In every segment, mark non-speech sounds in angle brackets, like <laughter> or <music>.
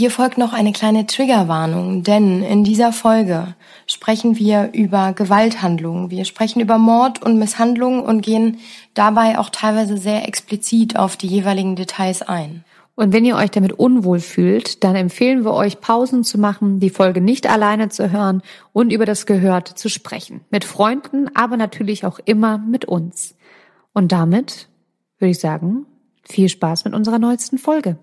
Hier folgt noch eine kleine Triggerwarnung, denn in dieser Folge sprechen wir über Gewalthandlungen. Wir sprechen über Mord und Misshandlung und gehen dabei auch teilweise sehr explizit auf die jeweiligen Details ein. Und wenn ihr euch damit unwohl fühlt, dann empfehlen wir euch, Pausen zu machen, die Folge nicht alleine zu hören und über das Gehörte zu sprechen. Mit Freunden, aber natürlich auch immer mit uns. Und damit würde ich sagen, viel Spaß mit unserer neuesten Folge.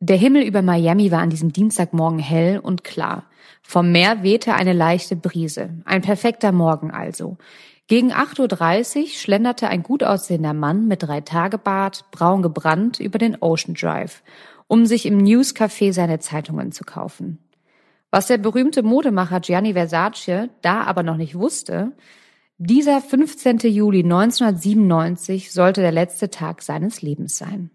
Der Himmel über Miami war an diesem Dienstagmorgen hell und klar. Vom Meer wehte eine leichte Brise. Ein perfekter Morgen also. Gegen 8.30 Uhr schlenderte ein gut aussehender Mann mit drei Tagebart, braun gebrannt, über den Ocean Drive, um sich im Newscafé seine Zeitungen zu kaufen. Was der berühmte Modemacher Gianni Versace da aber noch nicht wusste, dieser 15. Juli 1997 sollte der letzte Tag seines Lebens sein.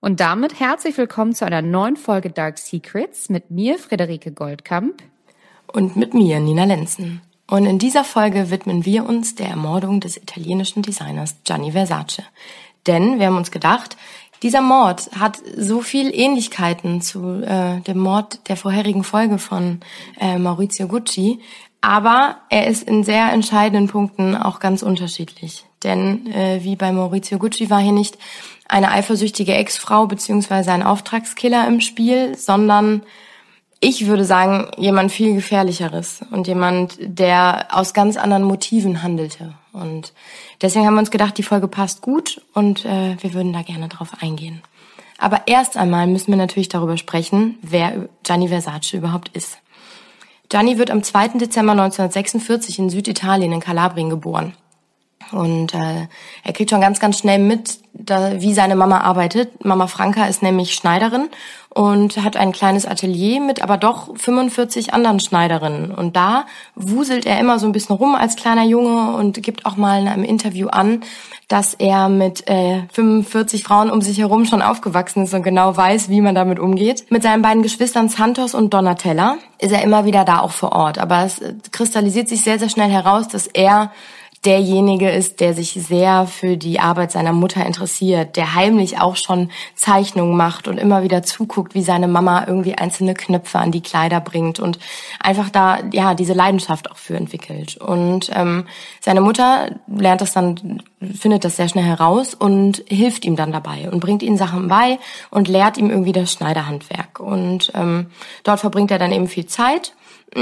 Und damit herzlich willkommen zu einer neuen Folge Dark Secrets mit mir, Friederike Goldkamp. Und mit mir, Nina Lenzen. Und in dieser Folge widmen wir uns der Ermordung des italienischen Designers Gianni Versace. Denn wir haben uns gedacht, dieser Mord hat so viel Ähnlichkeiten zu äh, dem Mord der vorherigen Folge von äh, Maurizio Gucci, aber er ist in sehr entscheidenden Punkten auch ganz unterschiedlich. Denn äh, wie bei Maurizio Gucci war hier nicht eine eifersüchtige Ex-Frau beziehungsweise ein Auftragskiller im Spiel, sondern ich würde sagen, jemand viel gefährlicheres und jemand, der aus ganz anderen Motiven handelte. Und deswegen haben wir uns gedacht, die Folge passt gut und äh, wir würden da gerne drauf eingehen. Aber erst einmal müssen wir natürlich darüber sprechen, wer Gianni Versace überhaupt ist. Gianni wird am 2. Dezember 1946 in Süditalien in Kalabrien geboren. Und äh, er kriegt schon ganz, ganz schnell mit, da, wie seine Mama arbeitet. Mama Franka ist nämlich Schneiderin und hat ein kleines Atelier mit aber doch 45 anderen Schneiderinnen. Und da wuselt er immer so ein bisschen rum als kleiner Junge und gibt auch mal in einem Interview an, dass er mit äh, 45 Frauen um sich herum schon aufgewachsen ist und genau weiß, wie man damit umgeht. Mit seinen beiden Geschwistern Santos und Donatella ist er immer wieder da auch vor Ort. Aber es kristallisiert sich sehr, sehr schnell heraus, dass er derjenige ist, der sich sehr für die Arbeit seiner Mutter interessiert, der heimlich auch schon Zeichnungen macht und immer wieder zuguckt, wie seine Mama irgendwie einzelne Knöpfe an die Kleider bringt und einfach da ja diese Leidenschaft auch für entwickelt. Und ähm, seine Mutter lernt das dann, findet das sehr schnell heraus und hilft ihm dann dabei und bringt ihm Sachen bei und lehrt ihm irgendwie das Schneiderhandwerk. Und ähm, dort verbringt er dann eben viel Zeit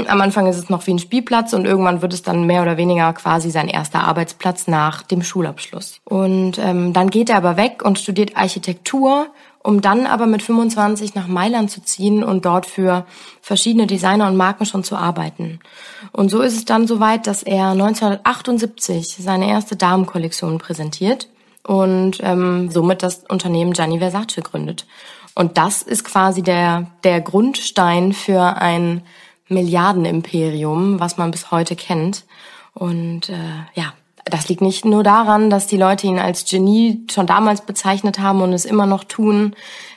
am Anfang ist es noch wie ein Spielplatz und irgendwann wird es dann mehr oder weniger quasi sein erster Arbeitsplatz nach dem Schulabschluss. Und ähm, dann geht er aber weg und studiert Architektur, um dann aber mit 25 nach Mailand zu ziehen und dort für verschiedene Designer und Marken schon zu arbeiten. Und so ist es dann soweit, dass er 1978 seine erste Damenkollektion präsentiert und ähm, somit das Unternehmen Gianni Versace gründet. Und das ist quasi der, der Grundstein für ein Milliardenimperium, was man bis heute kennt. Und äh, ja, das liegt nicht nur daran, dass die Leute ihn als Genie schon damals bezeichnet haben und es immer noch tun.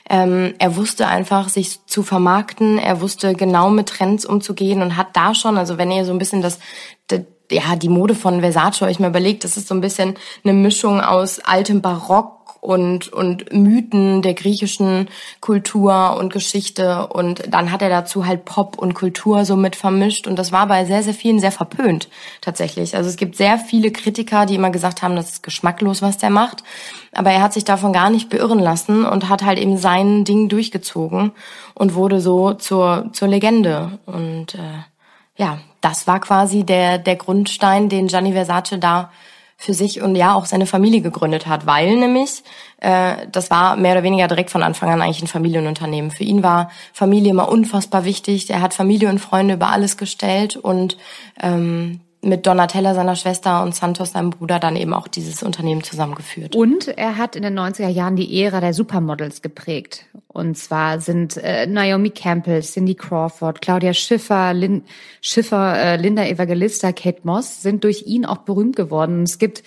Ähm, er wusste einfach, sich zu vermarkten. Er wusste genau mit Trends umzugehen und hat da schon, also wenn ihr so ein bisschen das, das ja, die Mode von Versace euch mal überlegt, das ist so ein bisschen eine Mischung aus altem Barock und, und Mythen der griechischen Kultur und Geschichte. Und dann hat er dazu halt Pop und Kultur so mit vermischt. Und das war bei sehr, sehr vielen sehr verpönt, tatsächlich. Also es gibt sehr viele Kritiker, die immer gesagt haben, das ist geschmacklos, was der macht. Aber er hat sich davon gar nicht beirren lassen und hat halt eben sein Ding durchgezogen und wurde so zur, zur Legende. Und äh, ja, das war quasi der, der Grundstein, den Gianni Versace da für sich und ja auch seine Familie gegründet hat, weil nämlich äh, das war mehr oder weniger direkt von Anfang an eigentlich ein Familienunternehmen. Für ihn war Familie immer unfassbar wichtig. Er hat Familie und Freunde über alles gestellt und ähm, mit Donatella, seiner Schwester, und Santos, seinem Bruder, dann eben auch dieses Unternehmen zusammengeführt. Und er hat in den 90er Jahren die Ära der Supermodels geprägt. Und zwar sind äh, Naomi Campbell, Cindy Crawford, Claudia Schiffer, Lin Schiffer, äh, Linda Evangelista, Kate Moss sind durch ihn auch berühmt geworden. Es gibt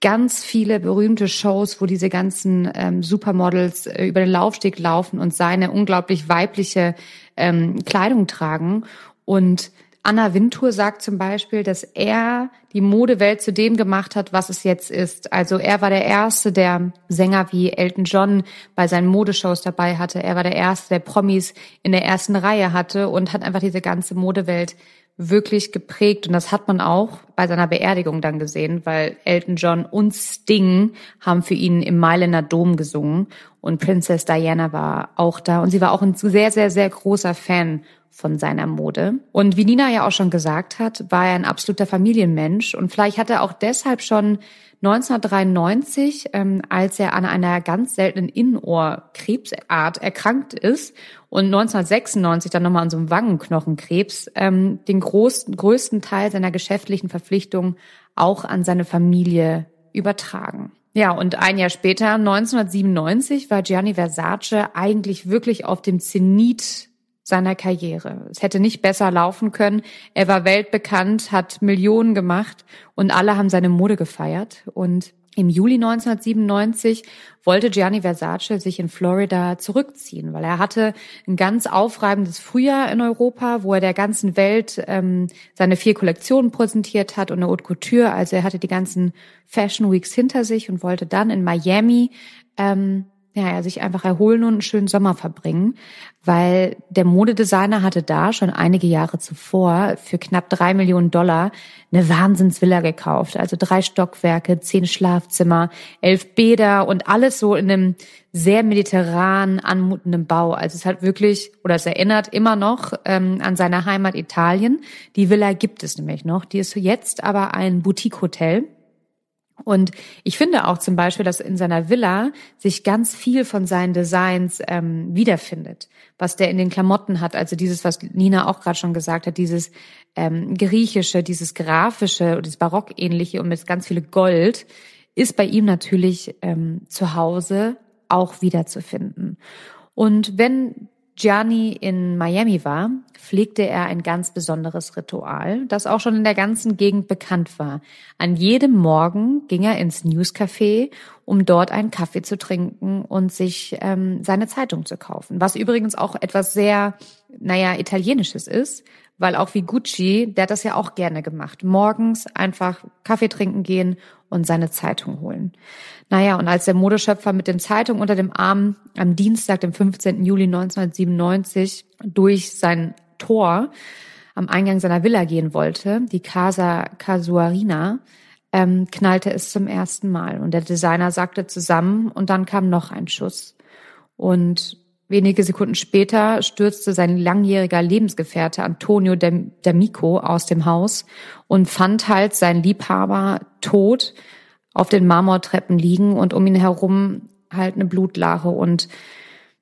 ganz viele berühmte Shows, wo diese ganzen ähm, Supermodels äh, über den Laufsteg laufen und seine unglaublich weibliche ähm, Kleidung tragen. Und Anna Wintour sagt zum Beispiel, dass er die Modewelt zu dem gemacht hat, was es jetzt ist. Also er war der Erste, der Sänger wie Elton John bei seinen Modeshows dabei hatte. Er war der Erste, der Promis in der ersten Reihe hatte und hat einfach diese ganze Modewelt wirklich geprägt. Und das hat man auch bei seiner Beerdigung dann gesehen, weil Elton John und Sting haben für ihn im Mailänder Dom gesungen. Und Princess Diana war auch da. Und sie war auch ein sehr, sehr, sehr großer Fan von seiner Mode. Und wie Nina ja auch schon gesagt hat, war er ein absoluter Familienmensch. Und vielleicht hat er auch deshalb schon 1993, ähm, als er an einer ganz seltenen Innenohrkrebsart erkrankt ist und 1996 dann nochmal an so einem Wangenknochenkrebs, ähm, den großen, größten Teil seiner geschäftlichen Verpflichtungen auch an seine Familie übertragen. Ja, und ein Jahr später, 1997, war Gianni Versace eigentlich wirklich auf dem Zenit seiner Karriere. Es hätte nicht besser laufen können. Er war weltbekannt, hat Millionen gemacht und alle haben seine Mode gefeiert. Und im Juli 1997 wollte Gianni Versace sich in Florida zurückziehen, weil er hatte ein ganz aufreibendes Frühjahr in Europa, wo er der ganzen Welt ähm, seine vier Kollektionen präsentiert hat und eine Haute Couture. Also er hatte die ganzen Fashion Weeks hinter sich und wollte dann in Miami ähm, ja, sich einfach erholen und einen schönen Sommer verbringen, weil der Modedesigner hatte da schon einige Jahre zuvor für knapp drei Millionen Dollar eine Wahnsinnsvilla gekauft. Also drei Stockwerke, zehn Schlafzimmer, elf Bäder und alles so in einem sehr mediterran anmutenden Bau. Also es hat wirklich, oder es erinnert immer noch ähm, an seine Heimat Italien. Die Villa gibt es nämlich noch. Die ist jetzt aber ein Boutique-Hotel und ich finde auch zum Beispiel, dass in seiner Villa sich ganz viel von seinen Designs ähm, wiederfindet, was der in den Klamotten hat. Also dieses, was Nina auch gerade schon gesagt hat, dieses ähm, griechische, dieses grafische, dieses barockähnliche und mit ganz viel Gold, ist bei ihm natürlich ähm, zu Hause auch wiederzufinden. Und wenn Gianni in Miami war, pflegte er ein ganz besonderes Ritual, das auch schon in der ganzen Gegend bekannt war. An jedem Morgen ging er ins Newscafé, um dort einen Kaffee zu trinken und sich ähm, seine Zeitung zu kaufen. Was übrigens auch etwas sehr, naja, italienisches ist, weil auch wie Gucci, der hat das ja auch gerne gemacht. Morgens einfach Kaffee trinken gehen und seine Zeitung holen. Naja, und als der Modeschöpfer mit den Zeitungen unter dem Arm am Dienstag, dem 15. Juli 1997, durch sein Tor am Eingang seiner Villa gehen wollte, die Casa Casuarina, ähm, knallte es zum ersten Mal. Und der Designer sagte zusammen und dann kam noch ein Schuss. Und wenige Sekunden später stürzte sein langjähriger Lebensgefährte Antonio D'Amico aus dem Haus und fand halt seinen Liebhaber tot auf den Marmortreppen liegen und um ihn herum halt eine Blutlache und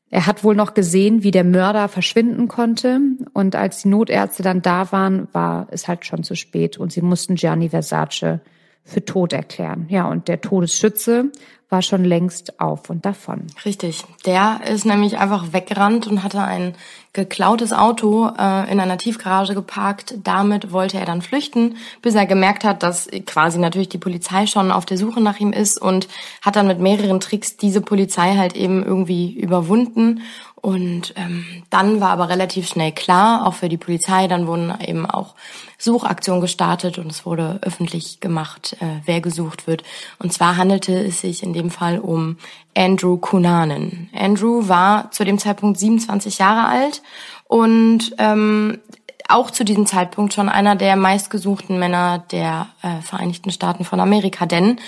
er hat wohl noch gesehen, wie der Mörder verschwinden konnte. Und als die Notärzte dann da waren, war es halt schon zu spät und sie mussten Gianni Versace für tot erklären. Ja, und der Todesschütze war schon längst auf und davon. Richtig. Der ist nämlich einfach weggerannt und hatte ein geklautes Auto äh, in einer Tiefgarage geparkt. Damit wollte er dann flüchten, bis er gemerkt hat, dass quasi natürlich die Polizei schon auf der Suche nach ihm ist und hat dann mit mehreren Tricks diese Polizei halt eben irgendwie überwunden und ähm, dann war aber relativ schnell klar, auch für die Polizei, dann wurden eben auch Suchaktionen gestartet und es wurde öffentlich gemacht, äh, wer gesucht wird. Und zwar handelte es sich in dem Fall um Andrew Cunanan. Andrew war zu dem Zeitpunkt 27 Jahre alt und ähm, auch zu diesem Zeitpunkt schon einer der meistgesuchten Männer der äh, Vereinigten Staaten von Amerika, denn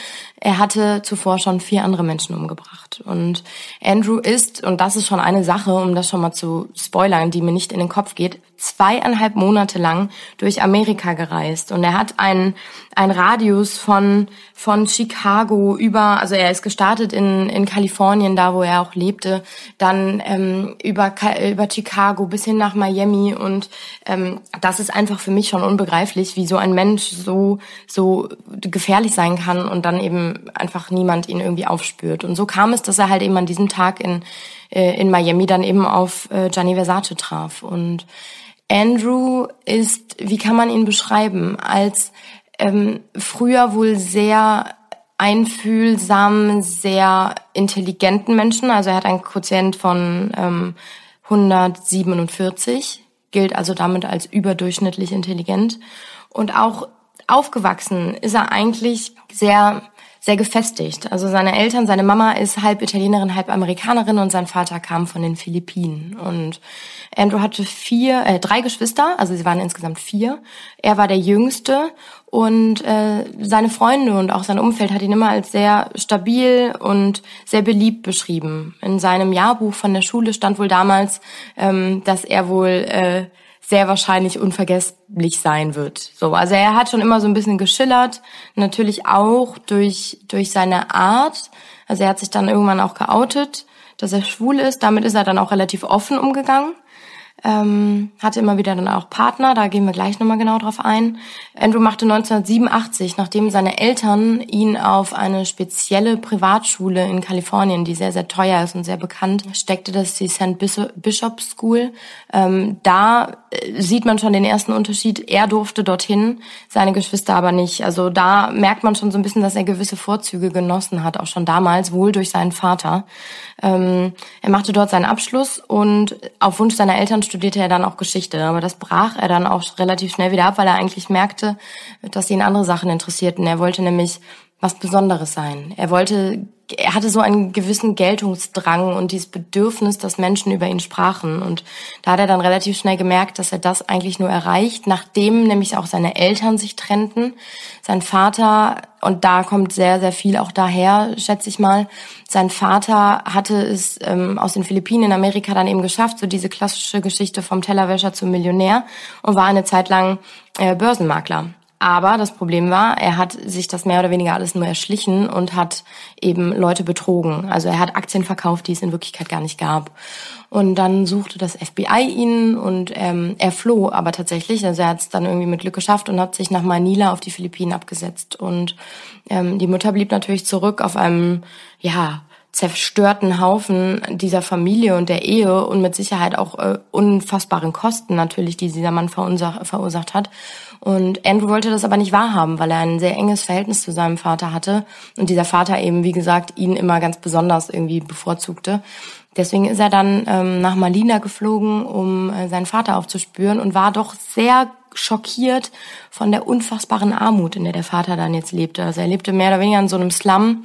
er hatte zuvor schon vier andere Menschen umgebracht. Und Andrew ist, und das ist schon eine Sache, um das schon mal zu spoilern, die mir nicht in den Kopf geht, zweieinhalb Monate lang durch Amerika gereist. Und er hat einen, einen Radius von, von Chicago über, also er ist gestartet in, in Kalifornien, da wo er auch lebte, dann ähm, über, über Chicago bis hin nach Miami. Und ähm, das ist einfach für mich schon unbegreiflich, wie so ein Mensch so, so gefährlich sein kann und dann eben einfach niemand ihn irgendwie aufspürt. Und so kam es, dass er halt eben an diesem Tag in, äh, in Miami dann eben auf äh, Gianni Versace traf. Und Andrew ist, wie kann man ihn beschreiben, als ähm, früher wohl sehr einfühlsamen, sehr intelligenten Menschen. Also er hat einen Quotient von ähm, 147 gilt also damit als überdurchschnittlich intelligent. Und auch aufgewachsen ist er eigentlich sehr sehr gefestigt. Also seine Eltern, seine Mama ist halb Italienerin, halb Amerikanerin und sein Vater kam von den Philippinen. Und Andrew hatte vier, äh, drei Geschwister, also sie waren insgesamt vier. Er war der Jüngste und äh, seine Freunde und auch sein Umfeld hat ihn immer als sehr stabil und sehr beliebt beschrieben. In seinem Jahrbuch von der Schule stand wohl damals, ähm, dass er wohl äh, sehr wahrscheinlich unvergesslich sein wird. So, also er hat schon immer so ein bisschen geschillert, natürlich auch durch durch seine Art. Also er hat sich dann irgendwann auch geoutet, dass er schwul ist. Damit ist er dann auch relativ offen umgegangen ähm, hatte immer wieder dann auch Partner, da gehen wir gleich nochmal genau drauf ein. Andrew machte 1987, nachdem seine Eltern ihn auf eine spezielle Privatschule in Kalifornien, die sehr, sehr teuer ist und sehr bekannt, steckte, das die St. Bishop School. Ähm, da äh, sieht man schon den ersten Unterschied. Er durfte dorthin, seine Geschwister aber nicht. Also da merkt man schon so ein bisschen, dass er gewisse Vorzüge genossen hat, auch schon damals, wohl durch seinen Vater. Ähm, er machte dort seinen Abschluss und auf Wunsch seiner Eltern studierte er dann auch Geschichte. Aber das brach er dann auch relativ schnell wieder ab, weil er eigentlich merkte, dass ihn andere Sachen interessierten. Er wollte nämlich was Besonderes sein. Er wollte, er hatte so einen gewissen Geltungsdrang und dieses Bedürfnis, dass Menschen über ihn sprachen. Und da hat er dann relativ schnell gemerkt, dass er das eigentlich nur erreicht, nachdem nämlich auch seine Eltern sich trennten. Sein Vater, und da kommt sehr, sehr viel auch daher, schätze ich mal, sein Vater hatte es ähm, aus den Philippinen in Amerika dann eben geschafft, so diese klassische Geschichte vom Tellerwäscher zum Millionär und war eine Zeit lang äh, Börsenmakler. Aber das Problem war, er hat sich das mehr oder weniger alles nur erschlichen und hat eben Leute betrogen. Also er hat Aktien verkauft, die es in Wirklichkeit gar nicht gab. Und dann suchte das FBI ihn und ähm, er floh aber tatsächlich. Also er hat es dann irgendwie mit Glück geschafft und hat sich nach Manila auf die Philippinen abgesetzt. Und ähm, die Mutter blieb natürlich zurück auf einem, ja, zerstörten Haufen dieser Familie und der Ehe und mit Sicherheit auch äh, unfassbaren Kosten natürlich, die dieser Mann verursacht hat. Und Andrew wollte das aber nicht wahrhaben, weil er ein sehr enges Verhältnis zu seinem Vater hatte und dieser Vater eben, wie gesagt, ihn immer ganz besonders irgendwie bevorzugte. Deswegen ist er dann ähm, nach Malina geflogen, um äh, seinen Vater aufzuspüren und war doch sehr schockiert von der unfassbaren Armut, in der der Vater dann jetzt lebte. Also er lebte mehr oder weniger in so einem Slum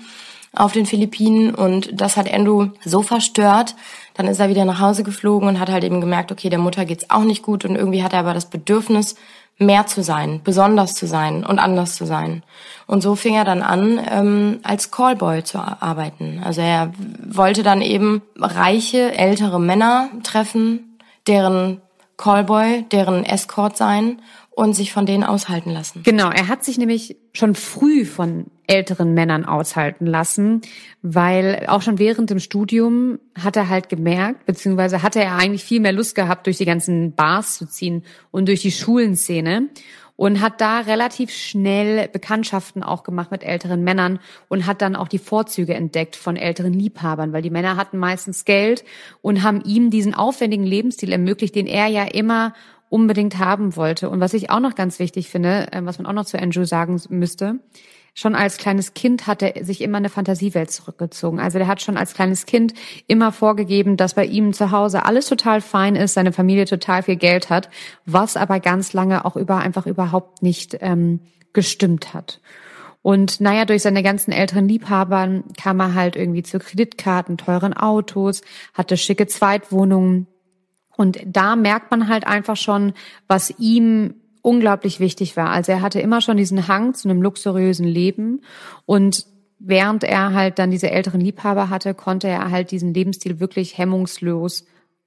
auf den Philippinen und das hat Andrew so verstört. Dann ist er wieder nach Hause geflogen und hat halt eben gemerkt, okay, der Mutter geht's auch nicht gut und irgendwie hat er aber das Bedürfnis, mehr zu sein, besonders zu sein und anders zu sein. Und so fing er dann an, ähm, als Callboy zu arbeiten. Also er wollte dann eben reiche, ältere Männer treffen, deren Callboy, deren Escort sein und sich von denen aushalten lassen. Genau, er hat sich nämlich schon früh von älteren Männern aushalten lassen, weil auch schon während dem Studium hat er halt gemerkt, beziehungsweise hatte er eigentlich viel mehr Lust gehabt, durch die ganzen Bars zu ziehen und durch die Schulenszene und hat da relativ schnell Bekanntschaften auch gemacht mit älteren Männern und hat dann auch die Vorzüge entdeckt von älteren Liebhabern, weil die Männer hatten meistens Geld und haben ihm diesen aufwendigen Lebensstil ermöglicht, den er ja immer unbedingt haben wollte. Und was ich auch noch ganz wichtig finde, äh, was man auch noch zu Andrew sagen müsste, schon als kleines Kind hat er sich immer eine Fantasiewelt zurückgezogen. Also der hat schon als kleines Kind immer vorgegeben, dass bei ihm zu Hause alles total fein ist, seine Familie total viel Geld hat, was aber ganz lange auch über einfach überhaupt nicht ähm, gestimmt hat. Und naja, durch seine ganzen älteren Liebhabern kam er halt irgendwie zu Kreditkarten, teuren Autos, hatte schicke Zweitwohnungen, und da merkt man halt einfach schon, was ihm unglaublich wichtig war. Also er hatte immer schon diesen Hang zu einem luxuriösen Leben und während er halt dann diese älteren Liebhaber hatte, konnte er halt diesen Lebensstil wirklich hemmungslos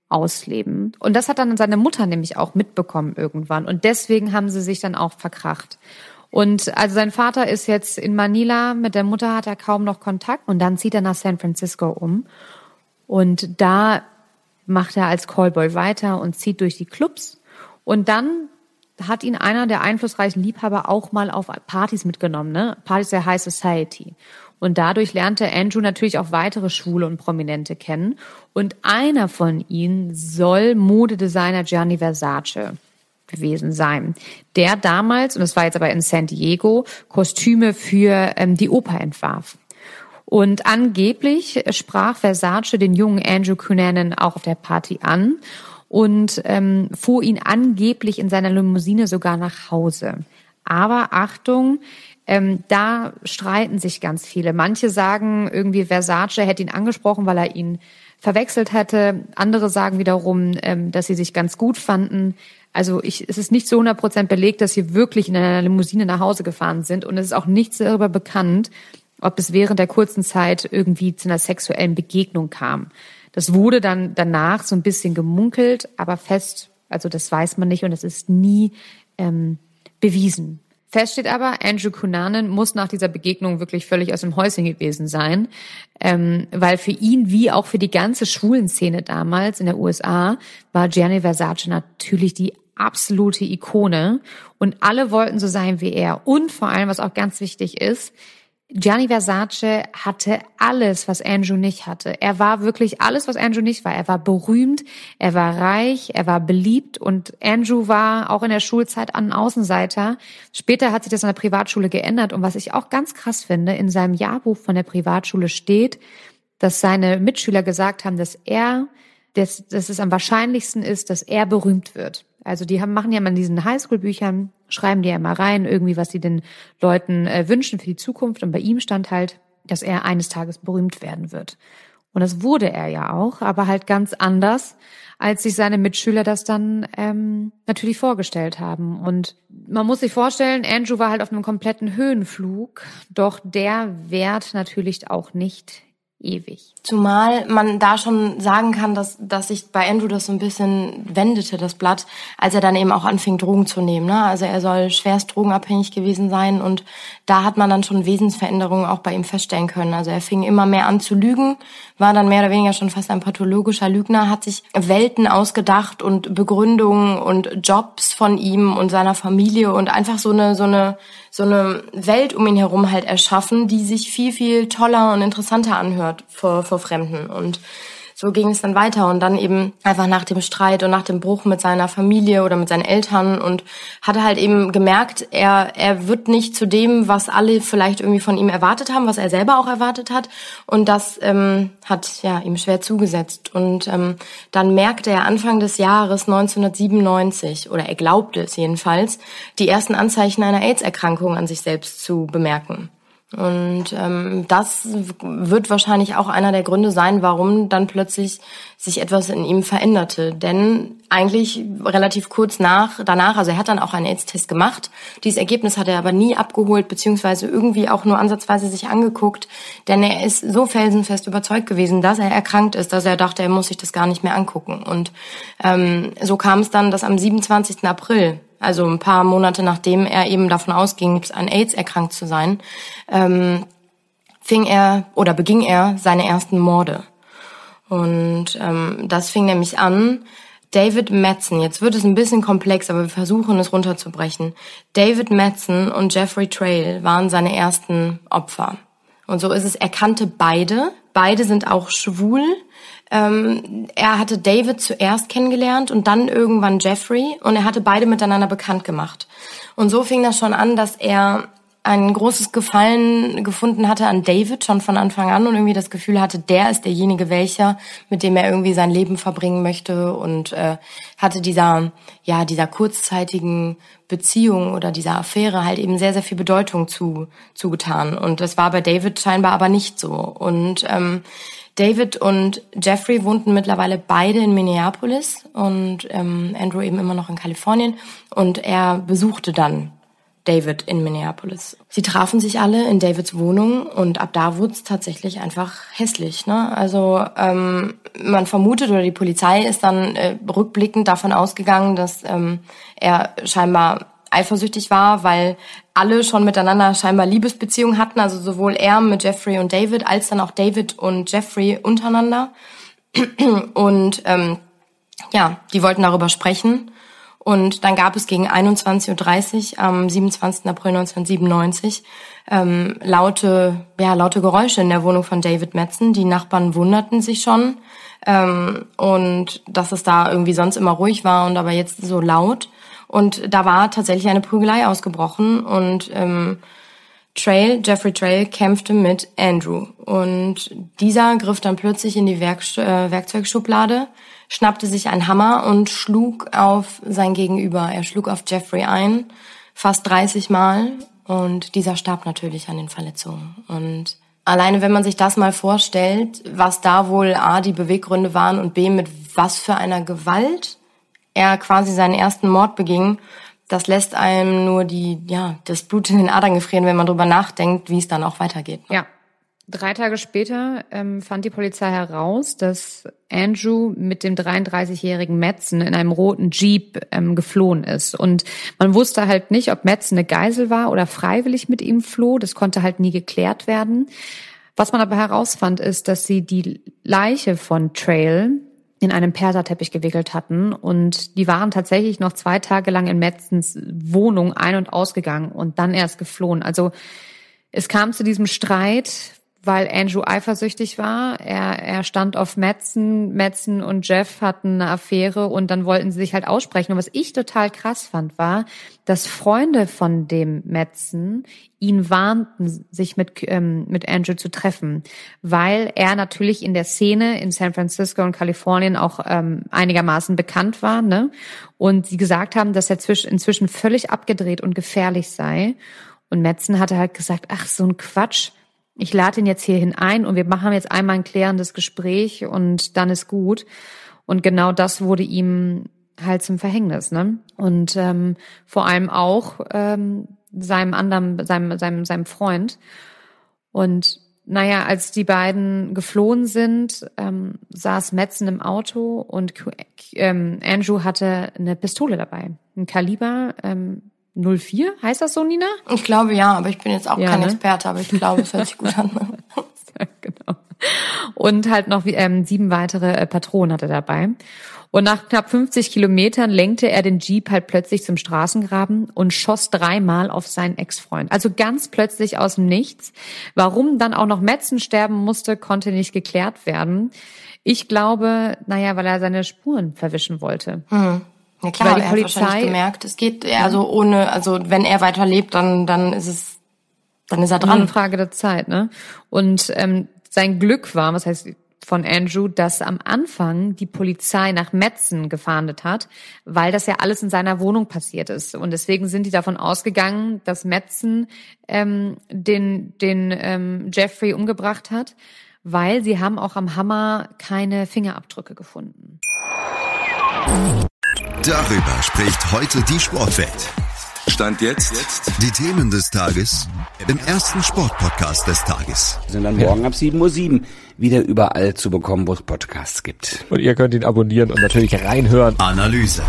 ausleben. Und das hat dann seine Mutter nämlich auch mitbekommen irgendwann. Und deswegen haben sie sich dann auch verkracht. Und also sein Vater ist jetzt in Manila, mit der Mutter hat er kaum noch Kontakt und dann zieht er nach San Francisco um. Und da macht er als Callboy weiter und zieht durch die Clubs. Und dann hat ihn einer der einflussreichen Liebhaber auch mal auf Partys mitgenommen, ne? Partys der High Society. Und dadurch lernte Andrew natürlich auch weitere Schwule und Prominente kennen. Und einer von ihnen soll Modedesigner Gianni Versace gewesen sein, der damals, und das war jetzt aber in San Diego, Kostüme für ähm, die Oper entwarf. Und angeblich sprach Versace den jungen Andrew Cunanan auch auf der Party an. Und ähm, fuhr ihn angeblich in seiner Limousine sogar nach Hause. Aber Achtung, ähm, da streiten sich ganz viele. Manche sagen irgendwie, Versace hätte ihn angesprochen, weil er ihn verwechselt hätte. Andere sagen wiederum, ähm, dass sie sich ganz gut fanden. Also ich, es ist nicht zu 100 Prozent belegt, dass sie wirklich in einer Limousine nach Hause gefahren sind. Und es ist auch nichts darüber bekannt, ob es während der kurzen Zeit irgendwie zu einer sexuellen Begegnung kam. Das wurde dann danach so ein bisschen gemunkelt, aber fest, also das weiß man nicht und es ist nie ähm, bewiesen. Fest steht aber, Andrew Cunanan muss nach dieser Begegnung wirklich völlig aus dem Häuschen gewesen sein, ähm, weil für ihn wie auch für die ganze Schwulenszene damals in der USA war Gianni Versace natürlich die absolute Ikone und alle wollten so sein wie er. Und vor allem, was auch ganz wichtig ist, Gianni Versace hatte alles, was Andrew nicht hatte. Er war wirklich alles, was Andrew nicht war. Er war berühmt, er war reich, er war beliebt und Andrew war auch in der Schulzeit ein Außenseiter. Später hat sich das in der Privatschule geändert und was ich auch ganz krass finde, in seinem Jahrbuch von der Privatschule steht, dass seine Mitschüler gesagt haben, dass er, dass, dass es am wahrscheinlichsten ist, dass er berühmt wird. Also die haben, machen ja mal in diesen Highschool-Büchern, schreiben die ja immer rein, irgendwie, was sie den Leuten äh, wünschen für die Zukunft. Und bei ihm stand halt, dass er eines Tages berühmt werden wird. Und das wurde er ja auch, aber halt ganz anders, als sich seine Mitschüler das dann ähm, natürlich vorgestellt haben. Und man muss sich vorstellen, Andrew war halt auf einem kompletten Höhenflug, doch der währt natürlich auch nicht ewig. Zumal man da schon sagen kann, dass, dass sich bei Andrew das so ein bisschen wendete, das Blatt, als er dann eben auch anfing, Drogen zu nehmen. Ne? Also er soll schwerst drogenabhängig gewesen sein und da hat man dann schon Wesensveränderungen auch bei ihm feststellen können. Also er fing immer mehr an zu lügen, war dann mehr oder weniger schon fast ein pathologischer Lügner, hat sich Welten ausgedacht und Begründungen und Jobs von ihm und seiner Familie und einfach so eine, so eine, so eine Welt um ihn herum halt erschaffen, die sich viel, viel toller und interessanter anhört vor, vor Fremden. Und so ging es dann weiter und dann eben einfach nach dem Streit und nach dem Bruch mit seiner Familie oder mit seinen Eltern und hatte halt eben gemerkt, er, er wird nicht zu dem, was alle vielleicht irgendwie von ihm erwartet haben, was er selber auch erwartet hat und das ähm, hat ja ihm schwer zugesetzt und ähm, dann merkte er Anfang des Jahres 1997 oder er glaubte es jedenfalls, die ersten Anzeichen einer AIDS-Erkrankung an sich selbst zu bemerken. Und ähm, das wird wahrscheinlich auch einer der Gründe sein, warum dann plötzlich sich etwas in ihm veränderte. Denn eigentlich relativ kurz nach, danach, also er hat dann auch einen AIDS-Test gemacht. Dieses Ergebnis hat er aber nie abgeholt, beziehungsweise irgendwie auch nur ansatzweise sich angeguckt. Denn er ist so felsenfest überzeugt gewesen, dass er erkrankt ist, dass er dachte, er muss sich das gar nicht mehr angucken. Und ähm, so kam es dann, dass am 27. April also ein paar Monate nachdem er eben davon ausging, an AIDS erkrankt zu sein, ähm, fing er oder beging er seine ersten Morde. Und ähm, das fing nämlich an. David Madsen, jetzt wird es ein bisschen komplex, aber wir versuchen es runterzubrechen. David Madsen und Jeffrey Trail waren seine ersten Opfer. Und so ist es, er kannte beide. Beide sind auch schwul. Ähm, er hatte David zuerst kennengelernt und dann irgendwann Jeffrey und er hatte beide miteinander bekannt gemacht. Und so fing das schon an, dass er ein großes Gefallen gefunden hatte an David schon von Anfang an und irgendwie das Gefühl hatte, der ist derjenige welcher, mit dem er irgendwie sein Leben verbringen möchte und äh, hatte dieser ja dieser kurzzeitigen Beziehung oder dieser Affäre halt eben sehr sehr viel Bedeutung zu zugetan und das war bei David scheinbar aber nicht so und ähm, David und Jeffrey wohnten mittlerweile beide in Minneapolis und ähm, Andrew eben immer noch in Kalifornien. Und er besuchte dann David in Minneapolis. Sie trafen sich alle in Davids Wohnung und ab da wurde es tatsächlich einfach hässlich. Ne? Also ähm, man vermutet oder die Polizei ist dann äh, rückblickend davon ausgegangen, dass ähm, er scheinbar eifersüchtig war, weil alle schon miteinander scheinbar Liebesbeziehungen hatten, also sowohl er mit Jeffrey und David als dann auch David und Jeffrey untereinander. Und ähm, ja, die wollten darüber sprechen. Und dann gab es gegen 21.30 Uhr am 27. April 1997 ähm, laute, ja, laute Geräusche in der Wohnung von David Metzen. Die Nachbarn wunderten sich schon ähm, und dass es da irgendwie sonst immer ruhig war und aber jetzt so laut. Und da war tatsächlich eine Prügelei ausgebrochen und ähm, Trail, Jeffrey Trail, kämpfte mit Andrew und dieser griff dann plötzlich in die Werk äh, Werkzeugschublade, schnappte sich einen Hammer und schlug auf sein Gegenüber. Er schlug auf Jeffrey ein, fast 30 Mal und dieser starb natürlich an den Verletzungen. Und alleine, wenn man sich das mal vorstellt, was da wohl A, die Beweggründe waren und B, mit was für einer Gewalt er quasi seinen ersten Mord beging, das lässt einem nur die, ja, das Blut in den Adern gefrieren, wenn man drüber nachdenkt, wie es dann auch weitergeht. Ja. Drei Tage später ähm, fand die Polizei heraus, dass Andrew mit dem 33-jährigen Metzen in einem roten Jeep ähm, geflohen ist. Und man wusste halt nicht, ob Metzen eine Geisel war oder freiwillig mit ihm floh. Das konnte halt nie geklärt werden. Was man aber herausfand, ist, dass sie die Leiche von Trail in einem Perserteppich gewickelt hatten. Und die waren tatsächlich noch zwei Tage lang in Metzens Wohnung ein- und ausgegangen und dann erst geflohen. Also es kam zu diesem Streit, weil Andrew eifersüchtig war. Er, er stand auf Metzen, Metzen und Jeff hatten eine Affäre und dann wollten sie sich halt aussprechen. Und was ich total krass fand, war, dass Freunde von dem Metzen ihn warnten, sich mit, ähm, mit Andrew zu treffen, weil er natürlich in der Szene in San Francisco und Kalifornien auch ähm, einigermaßen bekannt war, ne? Und sie gesagt haben, dass er inzwischen völlig abgedreht und gefährlich sei. Und Metzen hatte halt gesagt, ach, so ein Quatsch ich lade ihn jetzt hierhin ein und wir machen jetzt einmal ein klärendes Gespräch und dann ist gut. Und genau das wurde ihm halt zum Verhängnis, ne? Und ähm, vor allem auch ähm, seinem anderen, seinem, seinem, seinem Freund. Und naja, als die beiden geflohen sind, ähm, saß Metzen im Auto und ähm, Andrew hatte eine Pistole dabei, ein Kaliber ähm, 04, heißt das so, Nina? Ich glaube ja, aber ich bin jetzt auch ja, kein ne? Experte, aber ich glaube, es hört sich gut an. <laughs> genau. Und halt noch ähm, sieben weitere äh, Patronen hatte er dabei. Und nach knapp 50 Kilometern lenkte er den Jeep halt plötzlich zum Straßengraben und schoss dreimal auf seinen Ex-Freund. Also ganz plötzlich aus dem Nichts. Warum dann auch noch Metzen sterben musste, konnte nicht geklärt werden. Ich glaube, naja, weil er seine Spuren verwischen wollte. Hm. Ja klar, Weil die er Polizei hat wahrscheinlich gemerkt, es geht, also ohne, also wenn er weiterlebt, dann, dann ist es, dann ist er dran. Eine Frage der Zeit, ne? Und ähm, sein Glück war, was heißt von Andrew, dass am Anfang die Polizei nach Metzen gefahndet hat, weil das ja alles in seiner Wohnung passiert ist. Und deswegen sind die davon ausgegangen, dass Metzen ähm, den, den ähm, Jeffrey umgebracht hat, weil sie haben auch am Hammer keine Fingerabdrücke gefunden. Darüber spricht heute die Sportwelt. Stand jetzt. jetzt. Die Themen des Tages im ersten Sportpodcast des Tages. Wir sind dann morgen ab 7.07 Uhr wieder überall zu bekommen, wo es Podcasts gibt. Und ihr könnt ihn abonnieren und natürlich reinhören. Analyse.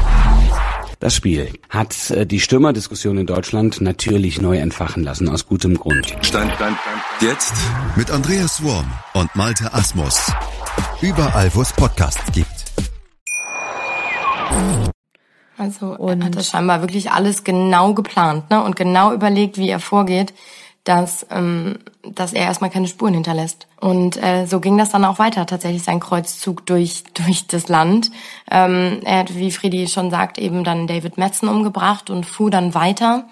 Das Spiel hat äh, die Stürmerdiskussion in Deutschland natürlich neu entfachen lassen, aus gutem Grund. Stand, stand, stand. Jetzt. Mit Andreas Worm und Malte Asmus. Überall, wo es Podcasts gibt. Also und er hat das scheinbar wirklich alles genau geplant ne? und genau überlegt, wie er vorgeht, dass, ähm, dass er erstmal keine Spuren hinterlässt. Und äh, so ging das dann auch weiter, tatsächlich sein Kreuzzug durch, <laughs> durch das Land. Ähm, er hat, wie Friedi schon sagt, eben dann David Metzen umgebracht und fuhr dann weiter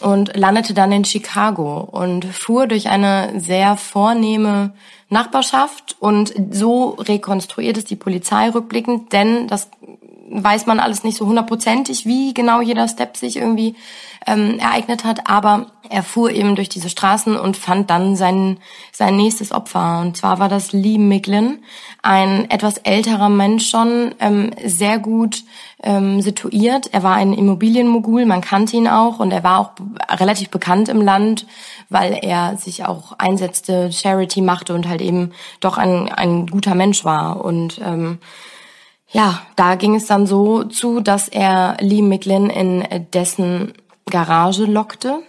und landete dann in Chicago und fuhr durch eine sehr vornehme Nachbarschaft und so rekonstruiert es die Polizei rückblickend, denn das weiß man alles nicht so hundertprozentig, wie genau jeder Step sich irgendwie ähm, ereignet hat, aber er fuhr eben durch diese Straßen und fand dann sein, sein nächstes Opfer. Und zwar war das Lee Miglin, ein etwas älterer Mensch schon, ähm, sehr gut ähm, situiert. Er war ein Immobilienmogul, man kannte ihn auch und er war auch relativ bekannt im Land, weil er sich auch einsetzte, Charity machte und halt eben doch ein, ein guter Mensch war. Und ähm, ja, da ging es dann so zu, dass er Lee Micklin in dessen Garage lockte.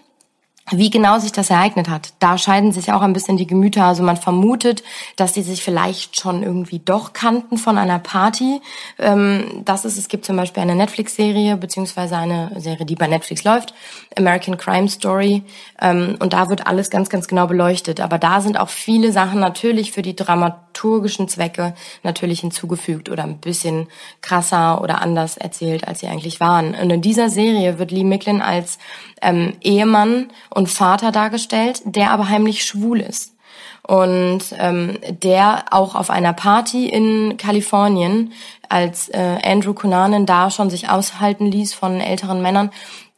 Wie genau sich das ereignet hat, da scheiden sich auch ein bisschen die Gemüter. Also man vermutet, dass sie sich vielleicht schon irgendwie doch kannten von einer Party. Ähm, das ist, es gibt zum Beispiel eine Netflix-Serie, beziehungsweise eine Serie, die bei Netflix läuft, American Crime Story. Ähm, und da wird alles ganz, ganz genau beleuchtet. Aber da sind auch viele Sachen natürlich für die Dramaturgie dramaturgischen Zwecke natürlich hinzugefügt oder ein bisschen krasser oder anders erzählt, als sie eigentlich waren. Und in dieser Serie wird Lee Micklin als ähm, Ehemann und Vater dargestellt, der aber heimlich schwul ist und ähm, der auch auf einer Party in Kalifornien, als äh, Andrew Cunanan da schon sich aushalten ließ von älteren Männern,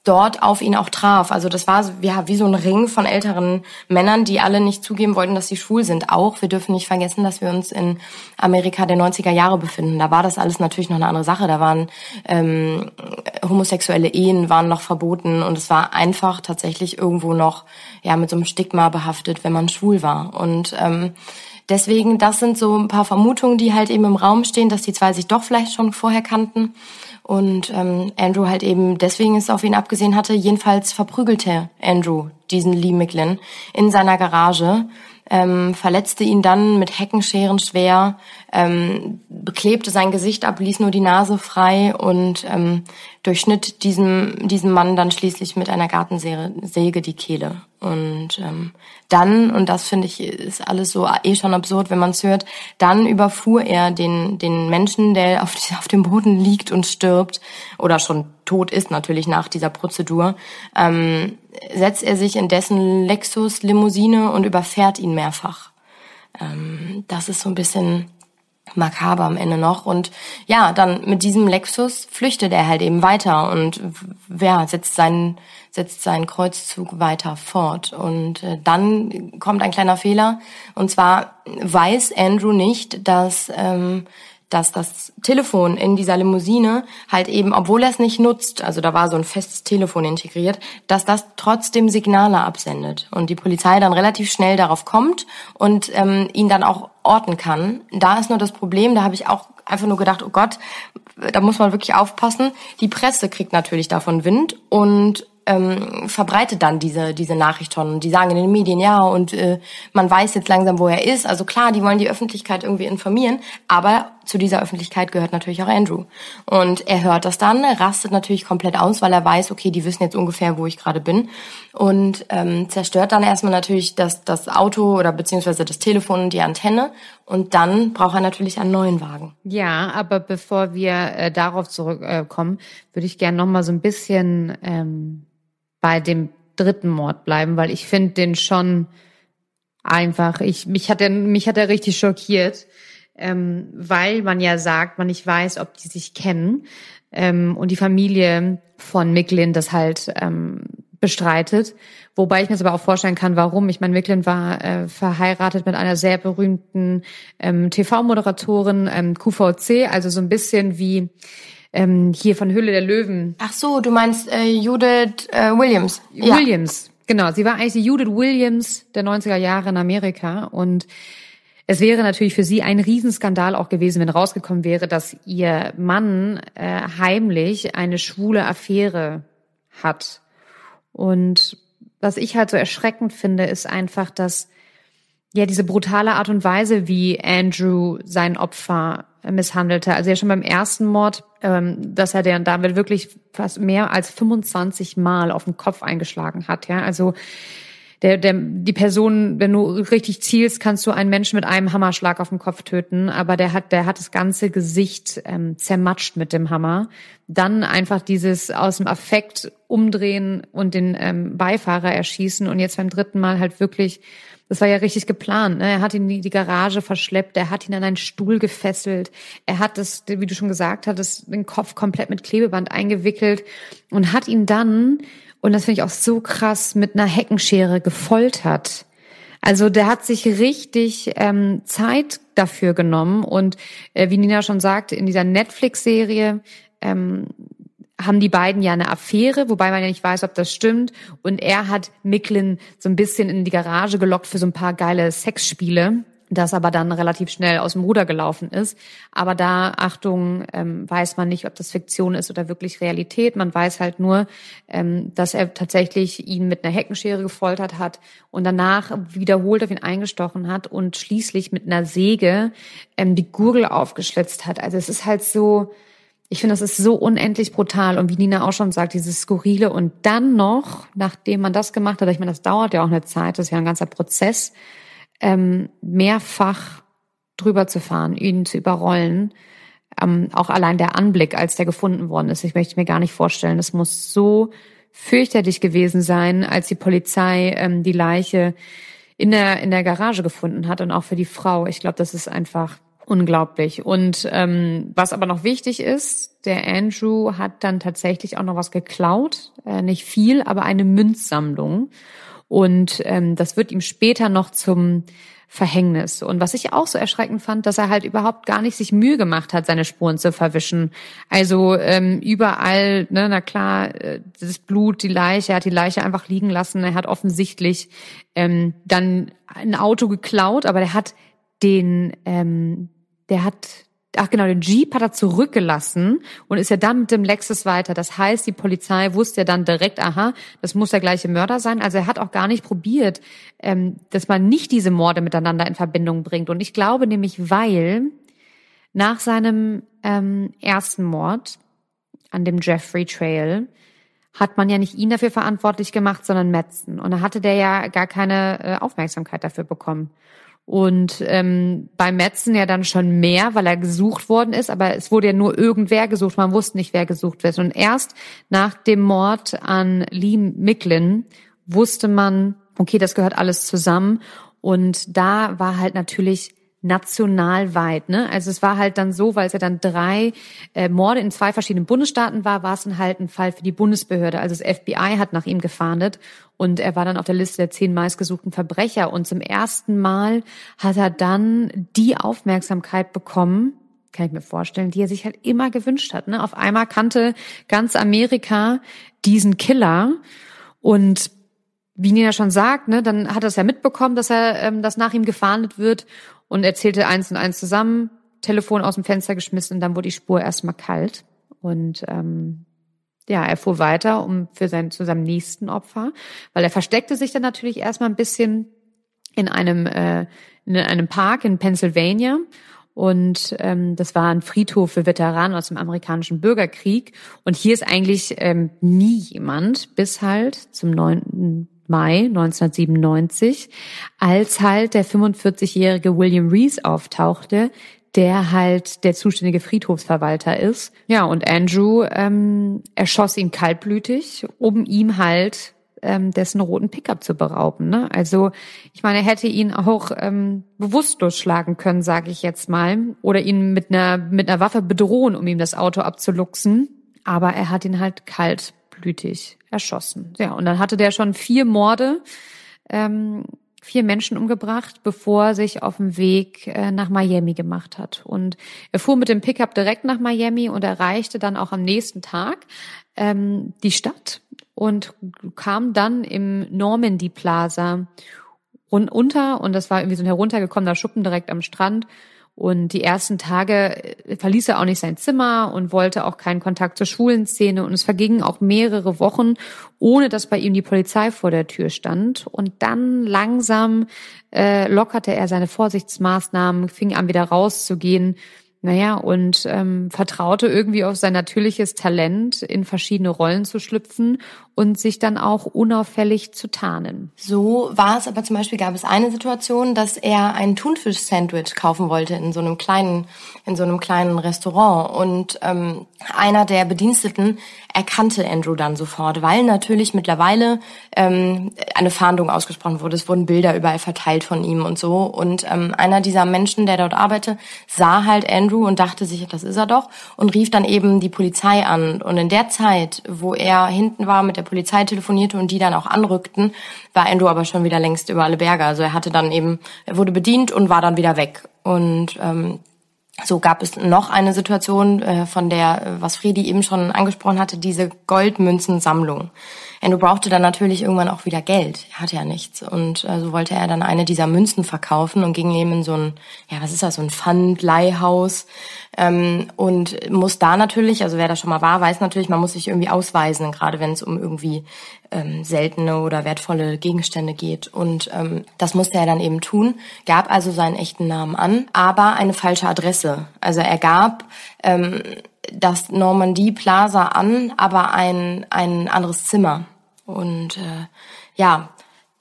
dort auf ihn auch traf. Also das war ja, wie so ein Ring von älteren Männern, die alle nicht zugeben wollten, dass sie schwul sind. Auch, wir dürfen nicht vergessen, dass wir uns in Amerika der 90er Jahre befinden. Da war das alles natürlich noch eine andere Sache. Da waren ähm, homosexuelle Ehen waren noch verboten und es war einfach tatsächlich irgendwo noch ja mit so einem Stigma behaftet, wenn man schwul war. Und ähm, deswegen, das sind so ein paar Vermutungen, die halt eben im Raum stehen, dass die zwei sich doch vielleicht schon vorher kannten und ähm, Andrew halt eben deswegen es auf ihn abgesehen hatte. Jedenfalls verprügelte Andrew diesen Lee Micklin in seiner Garage, ähm, verletzte ihn dann mit Heckenscheren schwer, ähm, beklebte sein Gesicht ab, ließ nur die Nase frei und ähm, durchschnitt diesem, diesem Mann dann schließlich mit einer Gartensäge die Kehle. Und ähm, dann, und das finde ich, ist alles so eh schon absurd, wenn man es hört, dann überfuhr er den, den Menschen, der auf, <laughs> auf dem Boden liegt und stirbt oder schon tot ist natürlich nach dieser Prozedur, ähm, setzt er sich in dessen Lexus-Limousine und überfährt ihn mehrfach. Ähm, das ist so ein bisschen makaber am Ende noch. Und ja, dann mit diesem Lexus flüchtet er halt eben weiter und ja, setzt seinen, setzt seinen Kreuzzug weiter fort. Und äh, dann kommt ein kleiner Fehler. Und zwar weiß Andrew nicht, dass ähm, dass das Telefon in dieser Limousine halt eben, obwohl er es nicht nutzt, also da war so ein festes Telefon integriert, dass das trotzdem Signale absendet und die Polizei dann relativ schnell darauf kommt und ähm, ihn dann auch orten kann. Da ist nur das Problem, da habe ich auch einfach nur gedacht, oh Gott, da muss man wirklich aufpassen. Die Presse kriegt natürlich davon Wind und ähm, verbreitet dann diese diese Nachricht. Die sagen in den Medien ja und äh, man weiß jetzt langsam, wo er ist. Also klar, die wollen die Öffentlichkeit irgendwie informieren, aber zu dieser Öffentlichkeit gehört natürlich auch Andrew. Und er hört das dann, rastet natürlich komplett aus, weil er weiß, okay, die wissen jetzt ungefähr, wo ich gerade bin und ähm, zerstört dann erstmal natürlich das das Auto oder beziehungsweise das Telefon und die Antenne und dann braucht er natürlich einen neuen Wagen. Ja, aber bevor wir äh, darauf zurückkommen, äh, würde ich gerne noch mal so ein bisschen ähm bei dem dritten Mord bleiben, weil ich finde den schon einfach, ich, mich hat er, mich hat er richtig schockiert, ähm, weil man ja sagt, man nicht weiß, ob die sich kennen, ähm, und die Familie von Micklin das halt, ähm, bestreitet. Wobei ich mir das aber auch vorstellen kann, warum. Ich meine, Micklin war äh, verheiratet mit einer sehr berühmten ähm, TV-Moderatorin, ähm, QVC, also so ein bisschen wie ähm, hier von Hülle der Löwen. Ach so, du meinst äh, Judith äh, Williams. Williams, ja. genau. Sie war eigentlich die Judith Williams der 90er Jahre in Amerika und es wäre natürlich für sie ein Riesenskandal auch gewesen, wenn rausgekommen wäre, dass ihr Mann äh, heimlich eine schwule Affäre hat. Und was ich halt so erschreckend finde, ist einfach, dass ja diese brutale Art und Weise, wie Andrew sein Opfer misshandelte. Also ja schon beim ersten Mord, ähm, dass er der damit wirklich fast mehr als 25 Mal auf den Kopf eingeschlagen hat. Ja, also der, der, die Person, wenn du richtig zielst, kannst du einen Menschen mit einem Hammerschlag auf den Kopf töten, aber der hat, der hat das ganze Gesicht ähm, zermatscht mit dem Hammer. Dann einfach dieses aus dem Affekt umdrehen und den ähm, Beifahrer erschießen und jetzt beim dritten Mal halt wirklich das war ja richtig geplant. Ne? Er hat ihn in die Garage verschleppt, er hat ihn an einen Stuhl gefesselt, er hat das, wie du schon gesagt hattest, den Kopf komplett mit Klebeband eingewickelt und hat ihn dann, und das finde ich auch so krass, mit einer Heckenschere gefoltert. Also der hat sich richtig ähm, Zeit dafür genommen und äh, wie Nina schon sagte, in dieser Netflix-Serie ähm, haben die beiden ja eine Affäre, wobei man ja nicht weiß, ob das stimmt. Und er hat Micklin so ein bisschen in die Garage gelockt für so ein paar geile Sexspiele, das aber dann relativ schnell aus dem Ruder gelaufen ist. Aber da, Achtung, ähm, weiß man nicht, ob das Fiktion ist oder wirklich Realität. Man weiß halt nur, ähm, dass er tatsächlich ihn mit einer Heckenschere gefoltert hat und danach wiederholt auf ihn eingestochen hat und schließlich mit einer Säge ähm, die Gurgel aufgeschlitzt hat. Also es ist halt so, ich finde, das ist so unendlich brutal. Und wie Nina auch schon sagt, dieses Skurrile. Und dann noch, nachdem man das gemacht hat, ich meine, das dauert ja auch eine Zeit, das ist ja ein ganzer Prozess, ähm, mehrfach drüber zu fahren, ihn zu überrollen. Ähm, auch allein der Anblick, als der gefunden worden ist, ich möchte mir gar nicht vorstellen, das muss so fürchterlich gewesen sein, als die Polizei ähm, die Leiche in der, in der Garage gefunden hat und auch für die Frau. Ich glaube, das ist einfach unglaublich. Und ähm, was aber noch wichtig ist, der Andrew hat dann tatsächlich auch noch was geklaut. Äh, nicht viel, aber eine Münzsammlung. Und ähm, das wird ihm später noch zum Verhängnis. Und was ich auch so erschreckend fand, dass er halt überhaupt gar nicht sich Mühe gemacht hat, seine Spuren zu verwischen. Also ähm, überall, ne, na klar, äh, das Blut, die Leiche, er hat die Leiche einfach liegen lassen. Er hat offensichtlich ähm, dann ein Auto geklaut, aber der hat den, ähm, der hat ach genau, den Jeep hat er zurückgelassen und ist ja dann mit dem Lexus weiter. Das heißt, die Polizei wusste ja dann direkt, aha, das muss der gleiche Mörder sein. Also er hat auch gar nicht probiert, ähm, dass man nicht diese Morde miteinander in Verbindung bringt. Und ich glaube nämlich, weil nach seinem ähm, ersten Mord an dem Jeffrey Trail hat man ja nicht ihn dafür verantwortlich gemacht, sondern Metzen. Und da hatte der ja gar keine äh, Aufmerksamkeit dafür bekommen. Und ähm, bei Metzen ja dann schon mehr, weil er gesucht worden ist, aber es wurde ja nur irgendwer gesucht, man wusste nicht, wer gesucht wird. Und erst nach dem Mord an Lee Micklin wusste man, okay, das gehört alles zusammen. Und da war halt natürlich nationalweit. Ne? Also es war halt dann so, weil es ja dann drei äh, Morde in zwei verschiedenen Bundesstaaten war, war es dann halt ein Fall für die Bundesbehörde. Also das FBI hat nach ihm gefahndet und er war dann auf der Liste der zehn meistgesuchten Verbrecher. Und zum ersten Mal hat er dann die Aufmerksamkeit bekommen, kann ich mir vorstellen, die er sich halt immer gewünscht hat. Ne? Auf einmal kannte ganz Amerika diesen Killer und wie Nina schon sagt, ne, dann hat er es ja mitbekommen, dass er, ähm, dass nach ihm gefahndet wird und erzählte eins und eins zusammen, Telefon aus dem Fenster geschmissen und dann wurde die Spur erstmal kalt. Und ähm, ja, er fuhr weiter um für sein, zu seinem nächsten Opfer, weil er versteckte sich dann natürlich erstmal ein bisschen in einem, äh, in einem Park in Pennsylvania. Und ähm, das war ein Friedhof für Veteranen aus dem amerikanischen Bürgerkrieg. Und hier ist eigentlich ähm, nie jemand, bis halt zum 9. Mai 1997, als halt der 45-jährige William Reese auftauchte, der halt der zuständige Friedhofsverwalter ist. Ja, und Andrew ähm, erschoss ihn kaltblütig, um ihm halt ähm, dessen roten Pickup zu berauben. Ne? Also ich meine, er hätte ihn auch ähm, bewusstlos schlagen können, sage ich jetzt mal, oder ihn mit einer mit einer Waffe bedrohen, um ihm das Auto abzuluxen. Aber er hat ihn halt kaltblütig erschossen. Ja, und dann hatte der schon vier Morde, ähm, vier Menschen umgebracht, bevor er sich auf dem Weg äh, nach Miami gemacht hat. Und er fuhr mit dem Pickup direkt nach Miami und erreichte dann auch am nächsten Tag ähm, die Stadt und kam dann im Normandy Plaza unter und das war irgendwie so ein heruntergekommener Schuppen direkt am Strand und die ersten Tage äh, verließ er auch nicht sein Zimmer und wollte auch keinen Kontakt zur Schulenszene. Und es vergingen auch mehrere Wochen, ohne dass bei ihm die Polizei vor der Tür stand. Und dann langsam äh, lockerte er seine Vorsichtsmaßnahmen, fing an wieder rauszugehen naja, und ähm, vertraute irgendwie auf sein natürliches Talent, in verschiedene Rollen zu schlüpfen und sich dann auch unauffällig zu tarnen. So war es aber zum Beispiel, gab es eine Situation, dass er ein Thunfisch-Sandwich kaufen wollte in so einem kleinen, in so einem kleinen Restaurant. Und ähm, einer der Bediensteten erkannte Andrew dann sofort, weil natürlich mittlerweile ähm, eine Fahndung ausgesprochen wurde. Es wurden Bilder überall verteilt von ihm und so. Und ähm, einer dieser Menschen, der dort arbeitete, sah halt Andrew und dachte sich, das ist er doch, und rief dann eben die Polizei an. Und in der Zeit, wo er hinten war, mit der Polizei telefonierte und die dann auch anrückten, war Andrew aber schon wieder längst über alle Berge. Also er hatte dann eben, er wurde bedient und war dann wieder weg. Und ähm, so gab es noch eine Situation, äh, von der, äh, was Friedi eben schon angesprochen hatte, diese Goldmünzensammlung. Andrew brauchte dann natürlich irgendwann auch wieder Geld. Er hatte ja nichts. Und äh, so wollte er dann eine dieser Münzen verkaufen und ging eben in so ein, ja, was ist das, so ein Pfandleihhaus. Ähm, und muss da natürlich, also wer da schon mal war, weiß natürlich, man muss sich irgendwie ausweisen, gerade wenn es um irgendwie ähm, seltene oder wertvolle Gegenstände geht. Und ähm, das musste er dann eben tun, gab also seinen echten Namen an, aber eine falsche Adresse. Also er gab ähm, das Normandie Plaza an, aber ein, ein anderes Zimmer. Und äh, ja,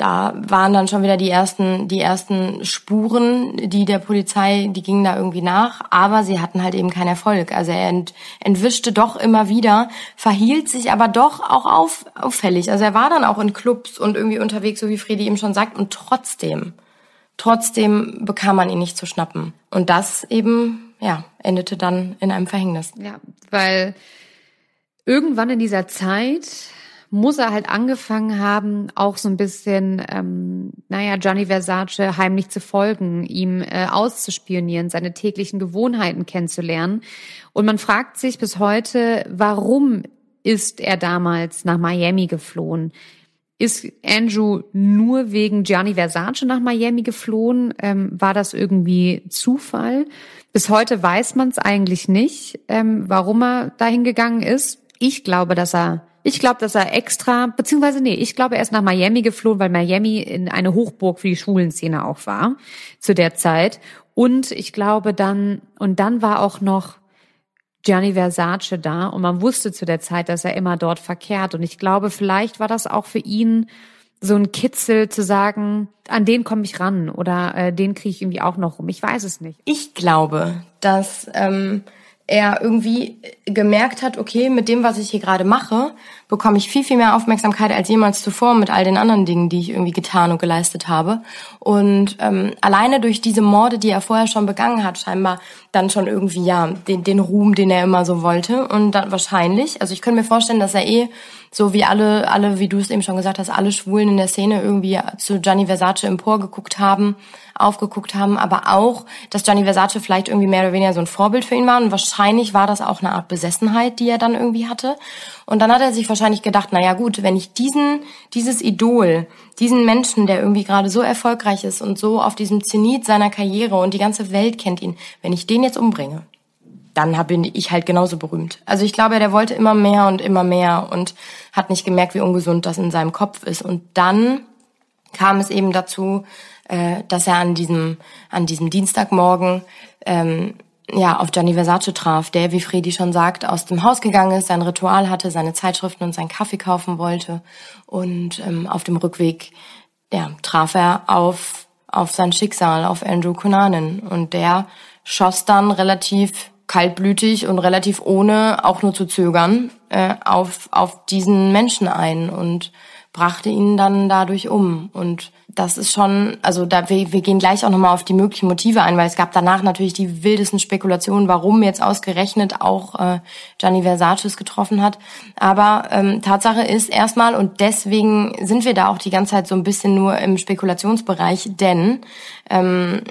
da waren dann schon wieder die ersten, die ersten Spuren, die der Polizei, die gingen da irgendwie nach, aber sie hatten halt eben keinen Erfolg. Also er ent, entwischte doch immer wieder, verhielt sich aber doch auch auf, auffällig. Also er war dann auch in Clubs und irgendwie unterwegs, so wie Fredi eben schon sagt, und trotzdem, trotzdem bekam man ihn nicht zu schnappen. Und das eben, ja, endete dann in einem Verhängnis. Ja, weil irgendwann in dieser Zeit muss er halt angefangen haben, auch so ein bisschen, ähm, naja, Gianni Versace heimlich zu folgen, ihm äh, auszuspionieren, seine täglichen Gewohnheiten kennenzulernen. Und man fragt sich bis heute, warum ist er damals nach Miami geflohen? Ist Andrew nur wegen Gianni Versace nach Miami geflohen? Ähm, war das irgendwie Zufall? Bis heute weiß man es eigentlich nicht, ähm, warum er dahin gegangen ist. Ich glaube, dass er ich glaube, dass er extra, beziehungsweise nee, ich glaube, er ist nach Miami geflohen, weil Miami in eine Hochburg für die Schulenszene auch war zu der Zeit. Und ich glaube dann, und dann war auch noch Gianni Versace da und man wusste zu der Zeit, dass er immer dort verkehrt. Und ich glaube, vielleicht war das auch für ihn so ein Kitzel zu sagen, an den komme ich ran oder äh, den kriege ich irgendwie auch noch rum. Ich weiß es nicht. Ich glaube, dass ähm, er irgendwie gemerkt hat, okay, mit dem, was ich hier gerade mache, bekomme ich viel, viel mehr Aufmerksamkeit als jemals zuvor mit all den anderen Dingen, die ich irgendwie getan und geleistet habe. Und ähm, alleine durch diese Morde, die er vorher schon begangen hat, scheinbar dann schon irgendwie, ja, den, den Ruhm, den er immer so wollte. Und dann wahrscheinlich, also ich könnte mir vorstellen, dass er eh, so wie alle, alle, wie du es eben schon gesagt hast, alle Schwulen in der Szene irgendwie zu Gianni Versace emporgeguckt haben, aufgeguckt haben, aber auch, dass Gianni Versace vielleicht irgendwie mehr oder weniger so ein Vorbild für ihn war. Und wahrscheinlich war das auch eine Art Besessenheit, die er dann irgendwie hatte. Und dann hat er sich wahrscheinlich gedacht, na ja gut, wenn ich diesen, dieses Idol, diesen Menschen, der irgendwie gerade so erfolgreich ist und so auf diesem Zenit seiner Karriere und die ganze Welt kennt ihn, wenn ich den jetzt umbringe, dann bin ich halt genauso berühmt. Also ich glaube, der wollte immer mehr und immer mehr und hat nicht gemerkt, wie ungesund das in seinem Kopf ist. Und dann kam es eben dazu, äh, dass er an diesem, an diesem Dienstagmorgen ähm, ja, auf Gianni Versace traf, der, wie Fredi schon sagt, aus dem Haus gegangen ist, sein Ritual hatte, seine Zeitschriften und seinen Kaffee kaufen wollte. Und ähm, auf dem Rückweg ja, traf er auf, auf sein Schicksal, auf Andrew Cunanan. Und der schoss dann relativ kaltblütig und relativ ohne auch nur zu zögern äh, auf, auf diesen Menschen ein und brachte ihn dann dadurch um. Und das ist schon, also da wir, wir gehen gleich auch nochmal auf die möglichen Motive ein, weil es gab danach natürlich die wildesten Spekulationen, warum jetzt ausgerechnet auch äh, Gianni Versace getroffen hat. Aber ähm, Tatsache ist erstmal, und deswegen sind wir da auch die ganze Zeit so ein bisschen nur im Spekulationsbereich, denn ähm,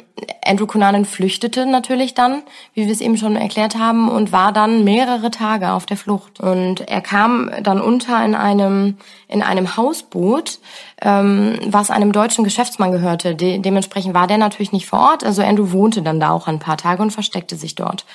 Andrew Cunanan flüchtete natürlich dann, wie wir es eben schon erklärt haben, und war dann mehrere Tage auf der Flucht. Und er kam dann unter in einem in einem Hausboot, ähm, was einem deutschen Geschäftsmann gehörte. De dementsprechend war der natürlich nicht vor Ort. Also Andrew wohnte dann da auch ein paar Tage und versteckte sich dort.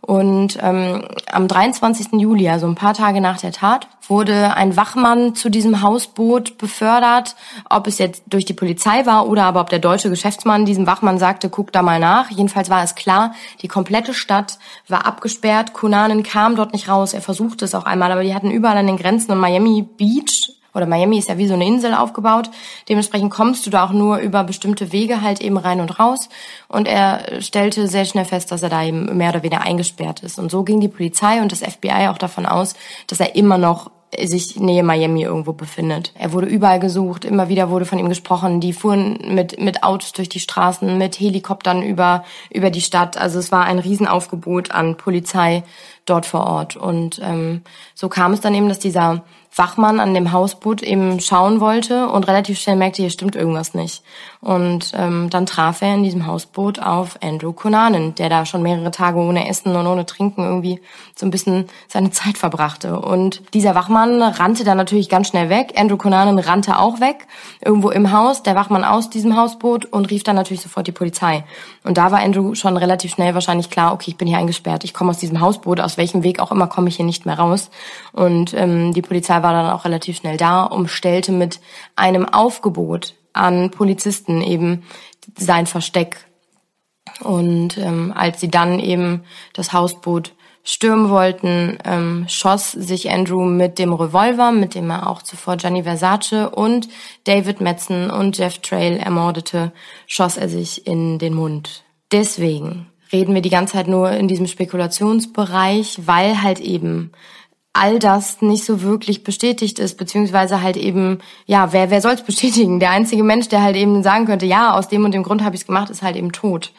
Und ähm, am 23. Juli, also ein paar Tage nach der Tat, wurde ein Wachmann zu diesem Hausboot befördert. Ob es jetzt durch die Polizei war oder aber ob der deutsche Geschäftsmann diesem Wachmann sagte, guck da mal nach. Jedenfalls war es klar, die komplette Stadt war abgesperrt. Kunanen kam dort nicht raus. Er versuchte es auch einmal, aber die hatten überall an den Grenzen und Miami Beach oder Miami ist ja wie so eine Insel aufgebaut. Dementsprechend kommst du da auch nur über bestimmte Wege halt eben rein und raus. Und er stellte sehr schnell fest, dass er da eben mehr oder weniger eingesperrt ist. Und so ging die Polizei und das FBI auch davon aus, dass er immer noch sich Nähe Miami irgendwo befindet. Er wurde überall gesucht, immer wieder wurde von ihm gesprochen. Die fuhren mit, mit Autos durch die Straßen, mit Helikoptern über, über die Stadt. Also es war ein Riesenaufgebot an Polizei dort vor Ort. Und ähm, so kam es dann eben, dass dieser Wachmann an dem Hausboot eben schauen wollte und relativ schnell merkte, hier stimmt irgendwas nicht. Und ähm, dann traf er in diesem Hausboot auf Andrew Cunanan, der da schon mehrere Tage ohne Essen und ohne Trinken irgendwie so ein bisschen seine Zeit verbrachte. Und dieser Wachmann rannte dann natürlich ganz schnell weg. Andrew Cunanan rannte auch weg, irgendwo im Haus, der Wachmann aus diesem Hausboot und rief dann natürlich sofort die Polizei. Und da war Andrew schon relativ schnell wahrscheinlich klar, okay, ich bin hier eingesperrt, ich komme aus diesem Hausboot, aus welchem Weg auch immer komme ich hier nicht mehr raus. Und ähm, die Polizei war dann auch relativ schnell da, umstellte mit einem Aufgebot an Polizisten eben sein Versteck. Und ähm, als sie dann eben das Hausboot stürmen wollten, ähm, schoss sich Andrew mit dem Revolver, mit dem er auch zuvor Gianni Versace und David Metzen und Jeff Trail ermordete, schoss er sich in den Mund. Deswegen reden wir die ganze Zeit nur in diesem Spekulationsbereich, weil halt eben all das nicht so wirklich bestätigt ist, beziehungsweise halt eben, ja, wer, wer soll es bestätigen? Der einzige Mensch, der halt eben sagen könnte, ja, aus dem und dem Grund habe ich es gemacht, ist halt eben tot.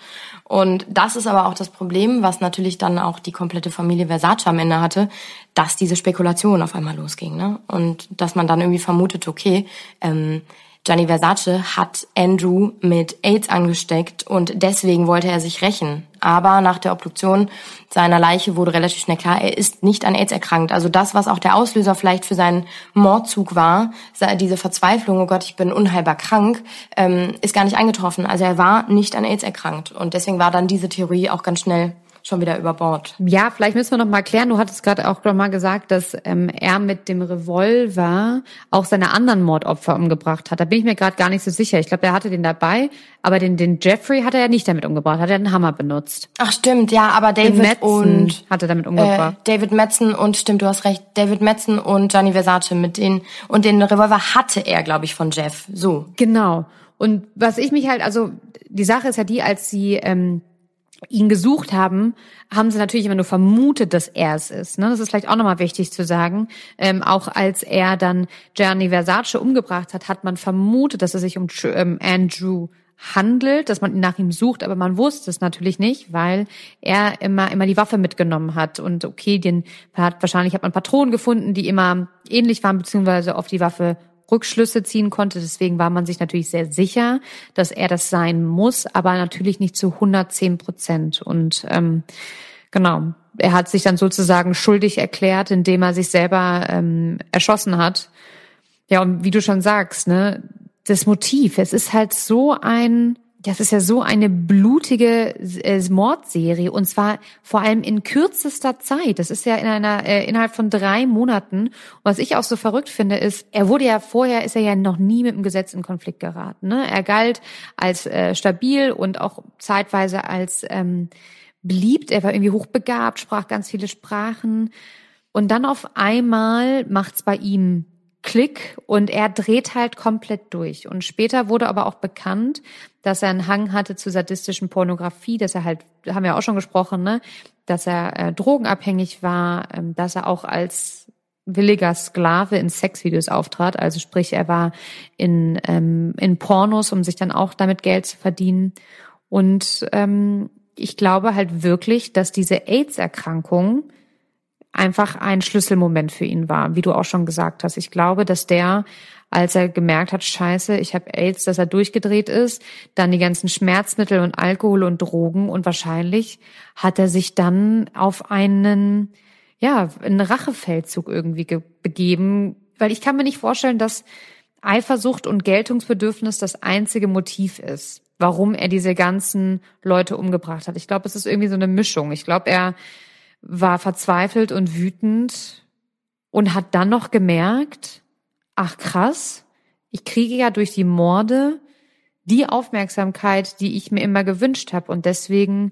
Und das ist aber auch das Problem, was natürlich dann auch die komplette Familie Versace am Ende hatte, dass diese Spekulation auf einmal losging. Ne? Und dass man dann irgendwie vermutet, okay, ähm, Gianni Versace hat Andrew mit AIDS angesteckt und deswegen wollte er sich rächen. Aber nach der Obduktion seiner Leiche wurde relativ schnell klar, er ist nicht an AIDS erkrankt. Also das, was auch der Auslöser vielleicht für seinen Mordzug war, diese Verzweiflung, oh Gott, ich bin unheilbar krank, ähm, ist gar nicht eingetroffen. Also er war nicht an AIDS erkrankt. Und deswegen war dann diese Theorie auch ganz schnell schon wieder über Bord. Ja, vielleicht müssen wir noch mal klären. Du hattest gerade auch noch mal gesagt, dass ähm, er mit dem Revolver auch seine anderen Mordopfer umgebracht hat. Da bin ich mir gerade gar nicht so sicher. Ich glaube, er hatte den dabei, aber den, den Jeffrey hat er ja nicht damit umgebracht. Hat er einen Hammer benutzt. Ach stimmt, ja, aber David Metzen und hat er damit umgebracht. Äh, David Metzen und stimmt, du hast recht. David Metzen und Gianni Versace mit denen und den Revolver hatte er, glaube ich, von Jeff. So. Genau. Und was ich mich halt, also die Sache ist ja die, als sie ähm, ihn gesucht haben, haben sie natürlich immer nur vermutet, dass er es ist. Ne? Das ist vielleicht auch nochmal wichtig zu sagen. Ähm, auch als er dann Gianni Versace umgebracht hat, hat man vermutet, dass es sich um ähm, Andrew handelt, dass man nach ihm sucht, aber man wusste es natürlich nicht, weil er immer immer die Waffe mitgenommen hat und okay, den hat wahrscheinlich hat man Patronen gefunden, die immer ähnlich waren beziehungsweise auf die Waffe Rückschlüsse ziehen konnte. Deswegen war man sich natürlich sehr sicher, dass er das sein muss, aber natürlich nicht zu 110 Prozent. Und ähm, genau, er hat sich dann sozusagen schuldig erklärt, indem er sich selber ähm, erschossen hat. Ja, und wie du schon sagst, ne, das Motiv, es ist halt so ein das ist ja so eine blutige äh, Mordserie und zwar vor allem in kürzester Zeit. Das ist ja in einer äh, innerhalb von drei Monaten. Und was ich auch so verrückt finde, ist, er wurde ja vorher ist er ja noch nie mit dem Gesetz in Konflikt geraten. Ne? Er galt als äh, stabil und auch zeitweise als ähm, beliebt. Er war irgendwie hochbegabt, sprach ganz viele Sprachen und dann auf einmal macht's bei ihm Klick und er dreht halt komplett durch. Und später wurde aber auch bekannt, dass er einen Hang hatte zu sadistischen Pornografie, dass er halt, haben wir auch schon gesprochen, ne, dass er äh, drogenabhängig war, ähm, dass er auch als williger Sklave in Sexvideos auftrat, also sprich, er war in, ähm, in Pornos, um sich dann auch damit Geld zu verdienen. Und ähm, ich glaube halt wirklich, dass diese AIDS-Erkrankung einfach ein Schlüsselmoment für ihn war, wie du auch schon gesagt hast. Ich glaube, dass der, als er gemerkt hat, scheiße, ich habe AIDS, dass er durchgedreht ist, dann die ganzen Schmerzmittel und Alkohol und Drogen und wahrscheinlich hat er sich dann auf einen, ja, einen Rachefeldzug irgendwie begeben, weil ich kann mir nicht vorstellen, dass Eifersucht und Geltungsbedürfnis das einzige Motiv ist, warum er diese ganzen Leute umgebracht hat. Ich glaube, es ist irgendwie so eine Mischung. Ich glaube, er war verzweifelt und wütend und hat dann noch gemerkt, ach krass, ich kriege ja durch die Morde die Aufmerksamkeit, die ich mir immer gewünscht habe und deswegen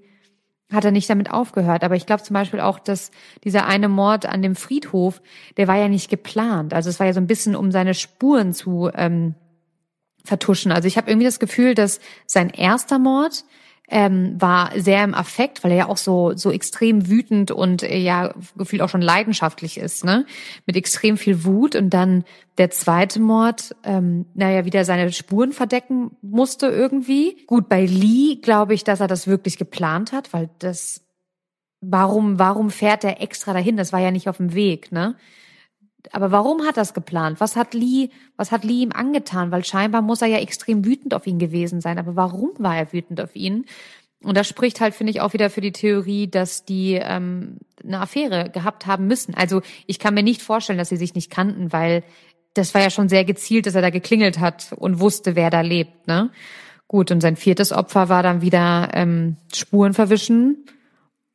hat er nicht damit aufgehört. Aber ich glaube zum Beispiel auch, dass dieser eine Mord an dem Friedhof, der war ja nicht geplant. Also es war ja so ein bisschen, um seine Spuren zu ähm, vertuschen. Also ich habe irgendwie das Gefühl, dass sein erster Mord, ähm, war sehr im Affekt, weil er ja auch so so extrem wütend und äh, ja gefühlt auch schon leidenschaftlich ist, ne? Mit extrem viel Wut und dann der zweite Mord, ähm, naja, wieder seine Spuren verdecken musste irgendwie. Gut, bei Lee glaube ich, dass er das wirklich geplant hat, weil das warum warum fährt er extra dahin? Das war ja nicht auf dem Weg, ne? Aber warum hat es geplant? Was hat Lee, was hat Lee ihm angetan? Weil scheinbar muss er ja extrem wütend auf ihn gewesen sein. Aber warum war er wütend auf ihn? Und das spricht halt, finde ich, auch wieder für die Theorie, dass die ähm, eine Affäre gehabt haben müssen. Also ich kann mir nicht vorstellen, dass sie sich nicht kannten, weil das war ja schon sehr gezielt, dass er da geklingelt hat und wusste, wer da lebt. Ne? Gut, und sein viertes Opfer war dann wieder ähm, Spuren verwischen.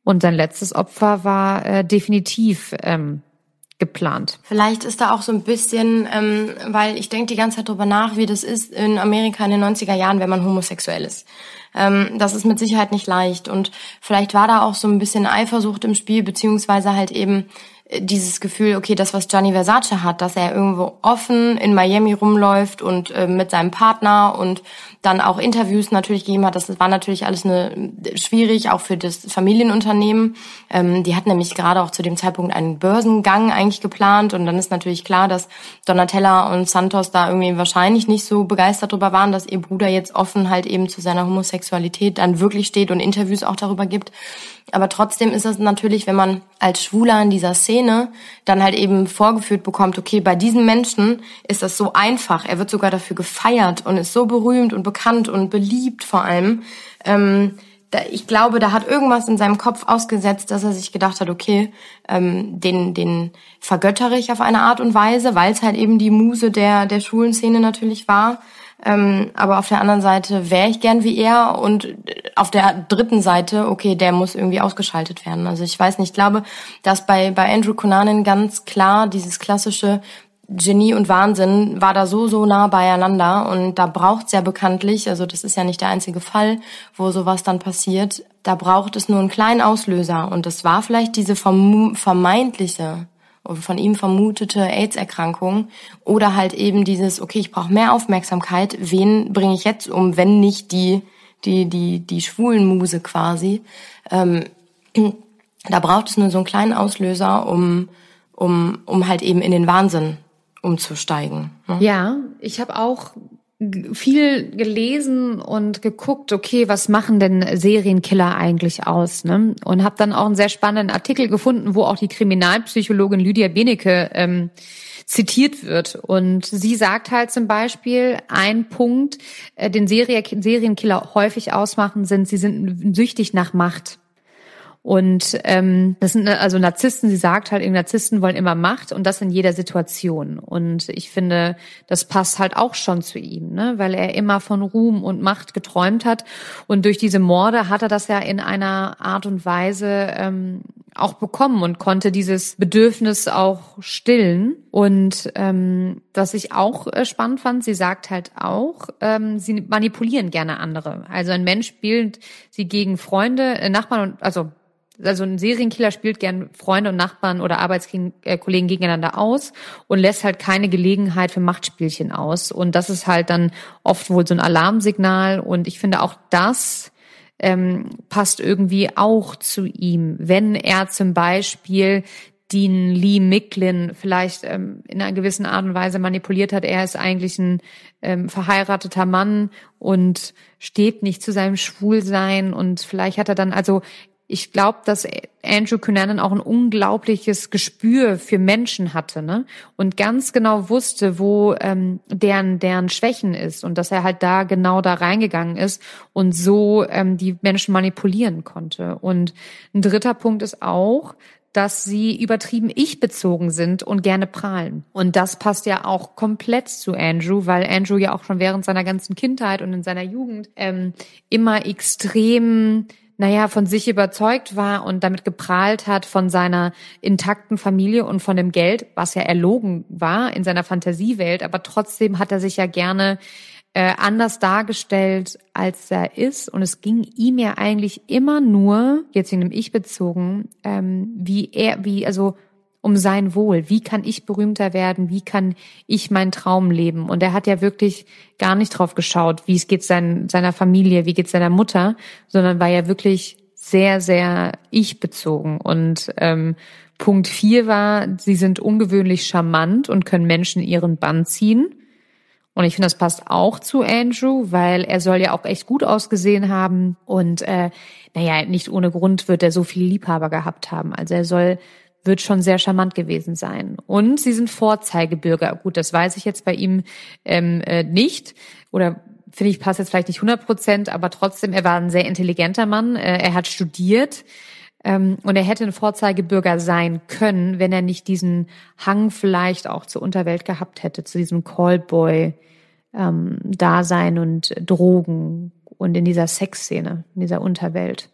Und sein letztes Opfer war äh, definitiv ähm, geplant. Vielleicht ist da auch so ein bisschen, ähm, weil ich denke die ganze Zeit drüber nach, wie das ist in Amerika in den 90er Jahren, wenn man homosexuell ist. Ähm, das ist mit Sicherheit nicht leicht. Und vielleicht war da auch so ein bisschen Eifersucht im Spiel, beziehungsweise halt eben dieses Gefühl, okay, das, was Gianni Versace hat, dass er irgendwo offen in Miami rumläuft und äh, mit seinem Partner und dann auch Interviews natürlich gegeben hat. Das war natürlich alles eine, schwierig, auch für das Familienunternehmen. Ähm, die hatten nämlich gerade auch zu dem Zeitpunkt einen Börsengang eigentlich geplant und dann ist natürlich klar, dass Donatella und Santos da irgendwie wahrscheinlich nicht so begeistert darüber waren, dass ihr Bruder jetzt offen halt eben zu seiner Homosexualität dann wirklich steht und Interviews auch darüber gibt. Aber trotzdem ist es natürlich, wenn man als Schwuler in dieser Szene dann halt eben vorgeführt bekommt, okay, bei diesem Menschen ist das so einfach. Er wird sogar dafür gefeiert und ist so berühmt und bekannt und beliebt vor allem. Ähm, da, ich glaube, da hat irgendwas in seinem Kopf ausgesetzt, dass er sich gedacht hat, okay, ähm, den, den vergöttere ich auf eine Art und Weise, weil es halt eben die Muse der, der Schulenszene natürlich war. Ähm, aber auf der anderen Seite wäre ich gern wie er und auf der dritten Seite, okay, der muss irgendwie ausgeschaltet werden. Also ich weiß nicht, ich glaube, dass bei, bei Andrew Cunanan ganz klar dieses klassische Genie und Wahnsinn war da so, so nah beieinander und da braucht's ja bekanntlich, also das ist ja nicht der einzige Fall, wo sowas dann passiert, da braucht es nur einen kleinen Auslöser und das war vielleicht diese vermeintliche von ihm vermutete AIDS-Erkrankung oder halt eben dieses, okay, ich brauche mehr Aufmerksamkeit, wen bringe ich jetzt um, wenn nicht die, die, die, die schwulen Muse quasi. Ähm, da braucht es nur so einen kleinen Auslöser, um, um, um halt eben in den Wahnsinn umzusteigen. Ne? Ja, ich habe auch viel gelesen und geguckt, okay, was machen denn Serienkiller eigentlich aus? Ne? Und habe dann auch einen sehr spannenden Artikel gefunden, wo auch die Kriminalpsychologin Lydia Benecke ähm, zitiert wird. Und sie sagt halt zum Beispiel, ein Punkt, äh, den Serie Serienkiller häufig ausmachen, sind, sie sind süchtig nach Macht. Und ähm, das sind also Narzissten, sie sagt halt, Narzissten wollen immer Macht und das in jeder Situation. Und ich finde, das passt halt auch schon zu ihm, ne? weil er immer von Ruhm und Macht geträumt hat. Und durch diese Morde hat er das ja in einer Art und Weise ähm, auch bekommen und konnte dieses Bedürfnis auch stillen. Und ähm, was ich auch äh, spannend fand, sie sagt halt auch, ähm, sie manipulieren gerne andere. Also ein Mensch spielt sie gegen Freunde, äh, Nachbarn und also also ein Serienkiller spielt gern Freunde und Nachbarn oder Arbeitskollegen gegeneinander aus und lässt halt keine Gelegenheit für Machtspielchen aus. Und das ist halt dann oft wohl so ein Alarmsignal. Und ich finde auch das ähm, passt irgendwie auch zu ihm. Wenn er zum Beispiel Dean Lee Micklin vielleicht ähm, in einer gewissen Art und Weise manipuliert hat. Er ist eigentlich ein ähm, verheirateter Mann und steht nicht zu seinem Schwulsein und vielleicht hat er dann, also ich glaube, dass Andrew Cunanan auch ein unglaubliches Gespür für Menschen hatte, ne? Und ganz genau wusste, wo ähm, deren deren Schwächen ist und dass er halt da genau da reingegangen ist und so ähm, die Menschen manipulieren konnte. Und ein dritter Punkt ist auch, dass sie übertrieben ich-bezogen sind und gerne prahlen. Und das passt ja auch komplett zu Andrew, weil Andrew ja auch schon während seiner ganzen Kindheit und in seiner Jugend ähm, immer extrem naja, von sich überzeugt war und damit geprahlt hat von seiner intakten Familie und von dem Geld, was ja erlogen war in seiner Fantasiewelt, aber trotzdem hat er sich ja gerne äh, anders dargestellt, als er ist. Und es ging ihm ja eigentlich immer nur, jetzt in dem Ich bezogen, ähm, wie er, wie, also um sein Wohl. Wie kann ich berühmter werden? Wie kann ich meinen Traum leben? Und er hat ja wirklich gar nicht drauf geschaut, wie es geht sein, seiner Familie, wie geht seiner Mutter, sondern war ja wirklich sehr, sehr ich-bezogen. Und ähm, Punkt vier war, sie sind ungewöhnlich charmant und können Menschen ihren Bann ziehen. Und ich finde, das passt auch zu Andrew, weil er soll ja auch echt gut ausgesehen haben. Und äh, naja, nicht ohne Grund wird er so viele Liebhaber gehabt haben. Also er soll wird schon sehr charmant gewesen sein. Und sie sind Vorzeigebürger. Gut, das weiß ich jetzt bei ihm ähm, äh, nicht. Oder finde ich, passt jetzt vielleicht nicht 100 Prozent, aber trotzdem, er war ein sehr intelligenter Mann. Äh, er hat studiert. Ähm, und er hätte ein Vorzeigebürger sein können, wenn er nicht diesen Hang vielleicht auch zur Unterwelt gehabt hätte, zu diesem Callboy-Dasein ähm, und Drogen und in dieser Sexszene, in dieser Unterwelt.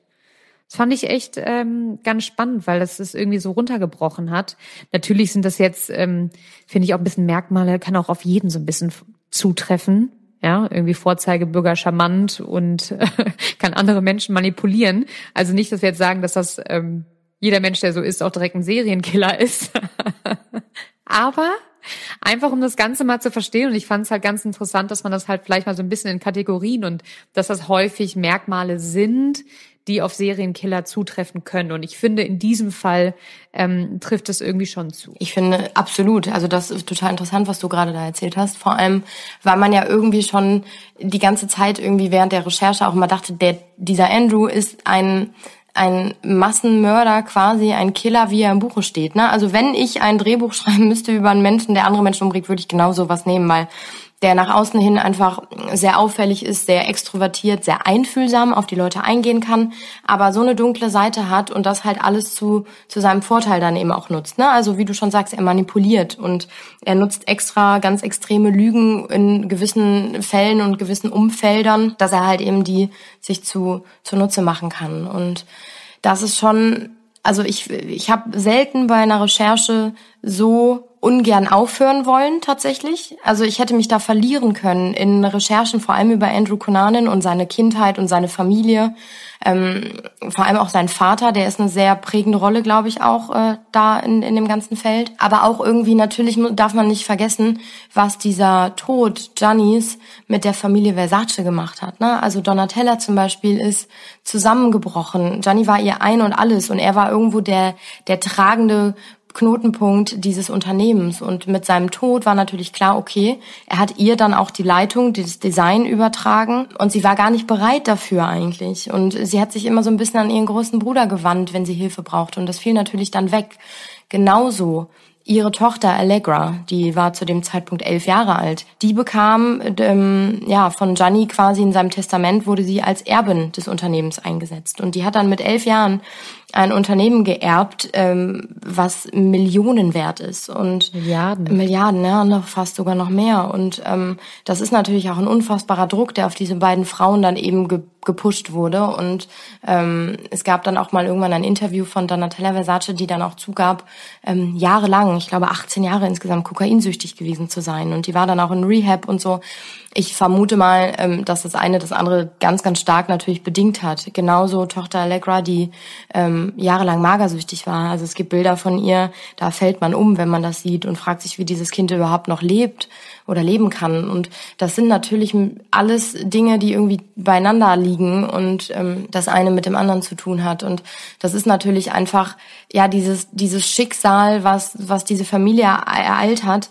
Das fand ich echt ähm, ganz spannend, weil das es irgendwie so runtergebrochen hat. Natürlich sind das jetzt, ähm, finde ich, auch ein bisschen Merkmale, kann auch auf jeden so ein bisschen zutreffen. ja, irgendwie Vorzeigebürger charmant und <laughs> kann andere Menschen manipulieren. Also nicht, dass wir jetzt sagen, dass das ähm, jeder Mensch, der so ist, auch direkt ein Serienkiller <laughs> ist. Aber einfach um das Ganze mal zu verstehen. Und ich fand es halt ganz interessant, dass man das halt vielleicht mal so ein bisschen in Kategorien und dass das häufig Merkmale sind, die auf Serienkiller zutreffen können. Und ich finde, in diesem Fall ähm, trifft es irgendwie schon zu. Ich finde absolut. Also das ist total interessant, was du gerade da erzählt hast. Vor allem, weil man ja irgendwie schon die ganze Zeit irgendwie während der Recherche auch immer dachte, der, dieser Andrew ist ein ein Massenmörder quasi, ein Killer, wie er im Buche steht. Ne? Also wenn ich ein Drehbuch <laughs> schreiben müsste über einen Menschen, der andere Menschen umbringt, würde ich genau sowas nehmen, weil der nach außen hin einfach sehr auffällig ist, sehr extrovertiert, sehr einfühlsam auf die Leute eingehen kann, aber so eine dunkle Seite hat und das halt alles zu, zu seinem Vorteil dann eben auch nutzt. Ne? Also wie du schon sagst, er manipuliert und er nutzt extra ganz extreme Lügen in gewissen Fällen und gewissen Umfeldern, dass er halt eben die sich zu zunutze machen kann. Und das ist schon, also ich, ich habe selten bei einer Recherche so ungern aufhören wollen tatsächlich. Also ich hätte mich da verlieren können in Recherchen, vor allem über Andrew Cunanan und seine Kindheit und seine Familie. Ähm, vor allem auch sein Vater, der ist eine sehr prägende Rolle, glaube ich, auch äh, da in, in dem ganzen Feld. Aber auch irgendwie natürlich darf man nicht vergessen, was dieser Tod Giannis mit der Familie Versace gemacht hat. Ne? Also Donatella zum Beispiel ist zusammengebrochen. Gianni war ihr ein und alles und er war irgendwo der der tragende Knotenpunkt dieses Unternehmens. Und mit seinem Tod war natürlich klar, okay, er hat ihr dann auch die Leitung, dieses Design übertragen und sie war gar nicht bereit dafür eigentlich. Und sie hat sich immer so ein bisschen an ihren großen Bruder gewandt, wenn sie Hilfe brauchte. Und das fiel natürlich dann weg. Genauso ihre Tochter Allegra, die war zu dem Zeitpunkt elf Jahre alt, die bekam ähm, ja von Gianni quasi in seinem Testament wurde sie als Erbin des Unternehmens eingesetzt und die hat dann mit elf Jahren ein Unternehmen geerbt, ähm, was Millionen wert ist und Milliarden, Milliarden, ja, noch fast sogar noch mehr. Und ähm, das ist natürlich auch ein unfassbarer Druck, der auf diese beiden Frauen dann eben ge gepusht wurde. Und ähm, es gab dann auch mal irgendwann ein Interview von Donatella Versace, die dann auch zugab, ähm, jahrelang, ich glaube 18 Jahre insgesamt, kokainsüchtig gewesen zu sein. Und die war dann auch in Rehab und so. Ich vermute mal, ähm, dass das eine das andere ganz, ganz stark natürlich bedingt hat. Genauso Tochter Allegra, die ähm, jahrelang magersüchtig war. Also es gibt Bilder von ihr, da fällt man um, wenn man das sieht und fragt sich, wie dieses Kind überhaupt noch lebt oder leben kann. Und das sind natürlich alles Dinge, die irgendwie beieinander liegen und ähm, das eine mit dem anderen zu tun hat. Und das ist natürlich einfach ja dieses dieses Schicksal, was was diese Familie ereilt hat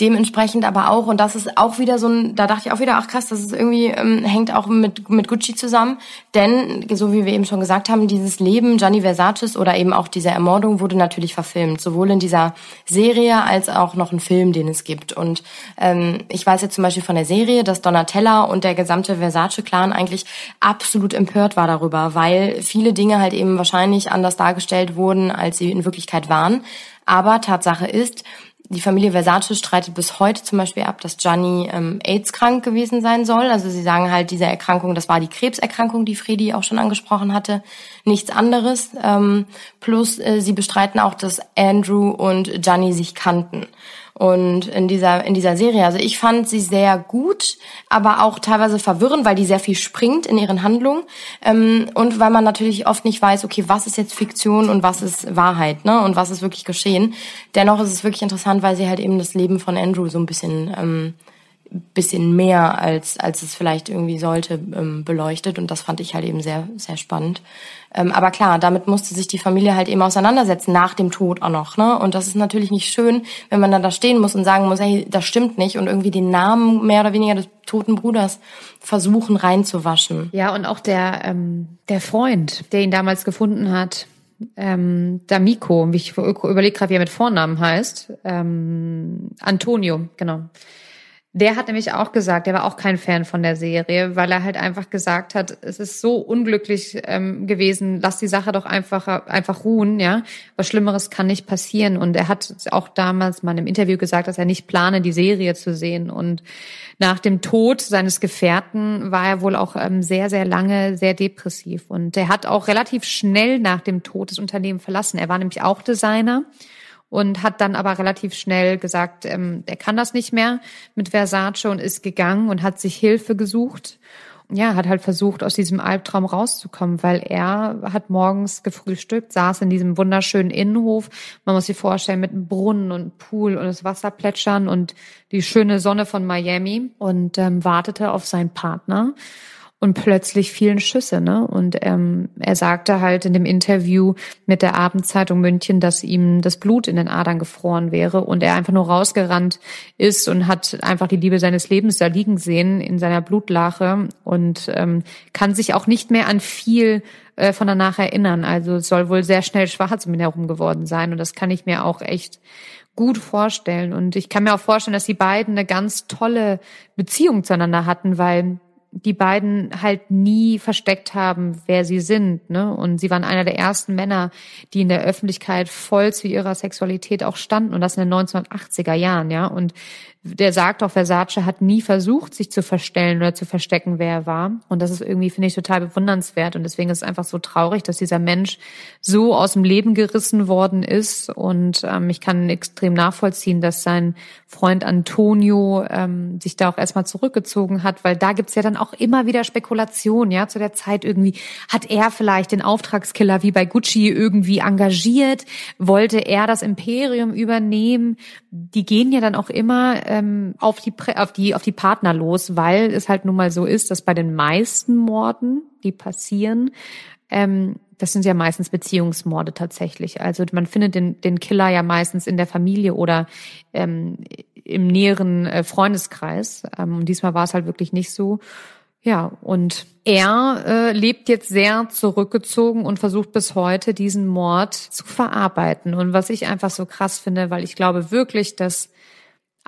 dementsprechend aber auch, und das ist auch wieder so ein, da dachte ich auch wieder, ach krass, das ist irgendwie, ähm, hängt auch mit, mit Gucci zusammen. Denn, so wie wir eben schon gesagt haben, dieses Leben Gianni Versaces oder eben auch diese Ermordung wurde natürlich verfilmt. Sowohl in dieser Serie als auch noch ein Film, den es gibt. Und ähm, ich weiß jetzt zum Beispiel von der Serie, dass Donatella und der gesamte Versace-Clan eigentlich absolut empört war darüber, weil viele Dinge halt eben wahrscheinlich anders dargestellt wurden, als sie in Wirklichkeit waren. Aber Tatsache ist, die Familie Versace streitet bis heute zum Beispiel ab, dass Gianni ähm, AIDS-krank gewesen sein soll. Also sie sagen halt, diese Erkrankung, das war die Krebserkrankung, die Fredi auch schon angesprochen hatte, nichts anderes. Ähm, plus äh, sie bestreiten auch, dass Andrew und Gianni sich kannten und in dieser in dieser Serie. Also ich fand sie sehr gut, aber auch teilweise verwirrend, weil die sehr viel springt in ihren Handlungen ähm, und weil man natürlich oft nicht weiß, okay, was ist jetzt Fiktion und was ist Wahrheit, ne? Und was ist wirklich geschehen. Dennoch ist es wirklich interessant, weil sie halt eben das Leben von Andrew so ein bisschen ähm, bisschen mehr als als es vielleicht irgendwie sollte ähm, beleuchtet und das fand ich halt eben sehr sehr spannend. Ähm, aber klar, damit musste sich die Familie halt eben auseinandersetzen nach dem Tod auch noch, ne? Und das ist natürlich nicht schön, wenn man dann da stehen muss und sagen muss, hey, das stimmt nicht und irgendwie den Namen mehr oder weniger des toten Bruders versuchen reinzuwaschen. Ja, und auch der ähm, der Freund, der ihn damals gefunden hat, ähm, D'Amico, ich überlege gerade, wie er mit Vornamen heißt, ähm, Antonio, genau. Der hat nämlich auch gesagt, der war auch kein Fan von der Serie, weil er halt einfach gesagt hat, es ist so unglücklich ähm, gewesen, lass die Sache doch einfach einfach ruhen, ja. Was Schlimmeres kann nicht passieren. Und er hat auch damals mal im Interview gesagt, dass er nicht plane, die Serie zu sehen. Und nach dem Tod seines Gefährten war er wohl auch ähm, sehr, sehr lange sehr depressiv. Und er hat auch relativ schnell nach dem Tod das Unternehmen verlassen. Er war nämlich auch Designer und hat dann aber relativ schnell gesagt, ähm, er kann das nicht mehr mit Versace und ist gegangen und hat sich Hilfe gesucht ja, hat halt versucht, aus diesem Albtraum rauszukommen, weil er hat morgens gefrühstückt, saß in diesem wunderschönen Innenhof. Man muss sich vorstellen, mit einem Brunnen und Pool und das Wasser plätschern und die schöne Sonne von Miami und ähm, wartete auf seinen Partner. Und plötzlich fielen Schüsse, ne? Und ähm, er sagte halt in dem Interview mit der Abendzeitung München, dass ihm das Blut in den Adern gefroren wäre und er einfach nur rausgerannt ist und hat einfach die Liebe seines Lebens da liegen sehen in seiner Blutlache und ähm, kann sich auch nicht mehr an viel äh, von danach erinnern. Also es soll wohl sehr schnell schwarz um ihn herum geworden sein und das kann ich mir auch echt gut vorstellen. Und ich kann mir auch vorstellen, dass die beiden eine ganz tolle Beziehung zueinander hatten, weil die beiden halt nie versteckt haben, wer sie sind. Ne? Und sie waren einer der ersten Männer, die in der Öffentlichkeit voll zu ihrer Sexualität auch standen. Und das in den 1980er Jahren, ja. Und der sagt auch, Versace hat nie versucht, sich zu verstellen oder zu verstecken, wer er war. Und das ist irgendwie, finde ich, total bewundernswert. Und deswegen ist es einfach so traurig, dass dieser Mensch so aus dem Leben gerissen worden ist. Und ähm, ich kann extrem nachvollziehen, dass sein Freund Antonio ähm, sich da auch erstmal zurückgezogen hat, weil da gibt's ja dann auch immer wieder Spekulationen, ja, zu der Zeit irgendwie, hat er vielleicht den Auftragskiller wie bei Gucci irgendwie engagiert? Wollte er das Imperium übernehmen? Die gehen ja dann auch immer ähm, auf, die, auf, die, auf die Partner los, weil es halt nun mal so ist, dass bei den meisten Morden, die passieren, ähm, das sind ja meistens Beziehungsmorde tatsächlich. Also man findet den, den Killer ja meistens in der Familie oder ähm, im näheren äh, Freundeskreis. Ähm, diesmal war es halt wirklich nicht so. Ja, und er äh, lebt jetzt sehr zurückgezogen und versucht bis heute diesen Mord zu verarbeiten. Und was ich einfach so krass finde, weil ich glaube wirklich, dass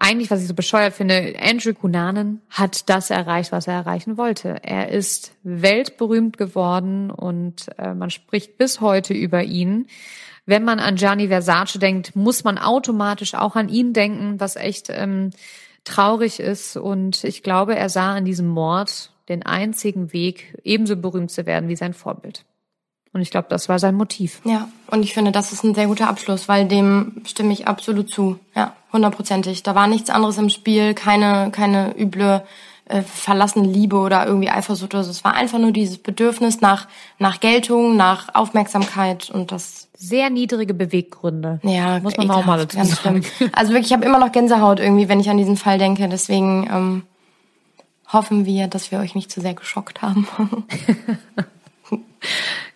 eigentlich, was ich so bescheuert finde, Andrew Cunanan hat das erreicht, was er erreichen wollte. Er ist weltberühmt geworden und äh, man spricht bis heute über ihn. Wenn man an Gianni Versace denkt, muss man automatisch auch an ihn denken, was echt ähm, traurig ist. Und ich glaube, er sah in diesem Mord den einzigen Weg, ebenso berühmt zu werden wie sein Vorbild. Und ich glaube, das war sein Motiv. Ja, und ich finde, das ist ein sehr guter Abschluss, weil dem stimme ich absolut zu. Ja, hundertprozentig. Da war nichts anderes im Spiel, keine, keine üble äh, verlassene Liebe oder irgendwie Eifersucht oder so. Es war einfach nur dieses Bedürfnis nach, nach Geltung, nach Aufmerksamkeit und das. Sehr niedrige Beweggründe. Ja, muss man auch mal dazu ganz sagen. Schlimm. Also wirklich, ich habe immer noch Gänsehaut irgendwie, wenn ich an diesen Fall denke. Deswegen ähm, hoffen wir, dass wir euch nicht zu sehr geschockt haben. <laughs> <laughs>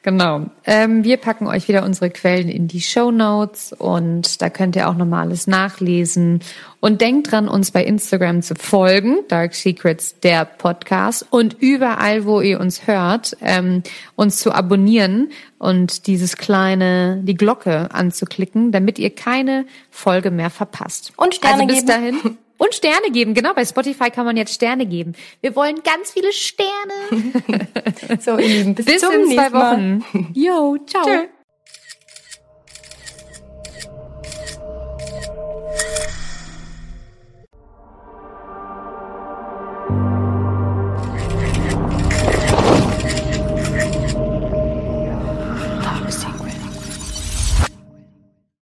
Genau. Ähm, wir packen euch wieder unsere Quellen in die Show Notes und da könnt ihr auch nochmal alles nachlesen. Und denkt dran, uns bei Instagram zu folgen, Dark Secrets, der Podcast. Und überall, wo ihr uns hört, ähm, uns zu abonnieren und dieses kleine, die Glocke anzuklicken, damit ihr keine Folge mehr verpasst. Und Sterne also bis geben. dahin. <laughs> Und Sterne geben, genau. Bei Spotify kann man jetzt Sterne geben. Wir wollen ganz viele Sterne. <laughs> <laughs> so, ihr Lieben, bis, bis zum in zwei nächsten Mal. Wochen. <laughs> Jo, ciao. Tschö.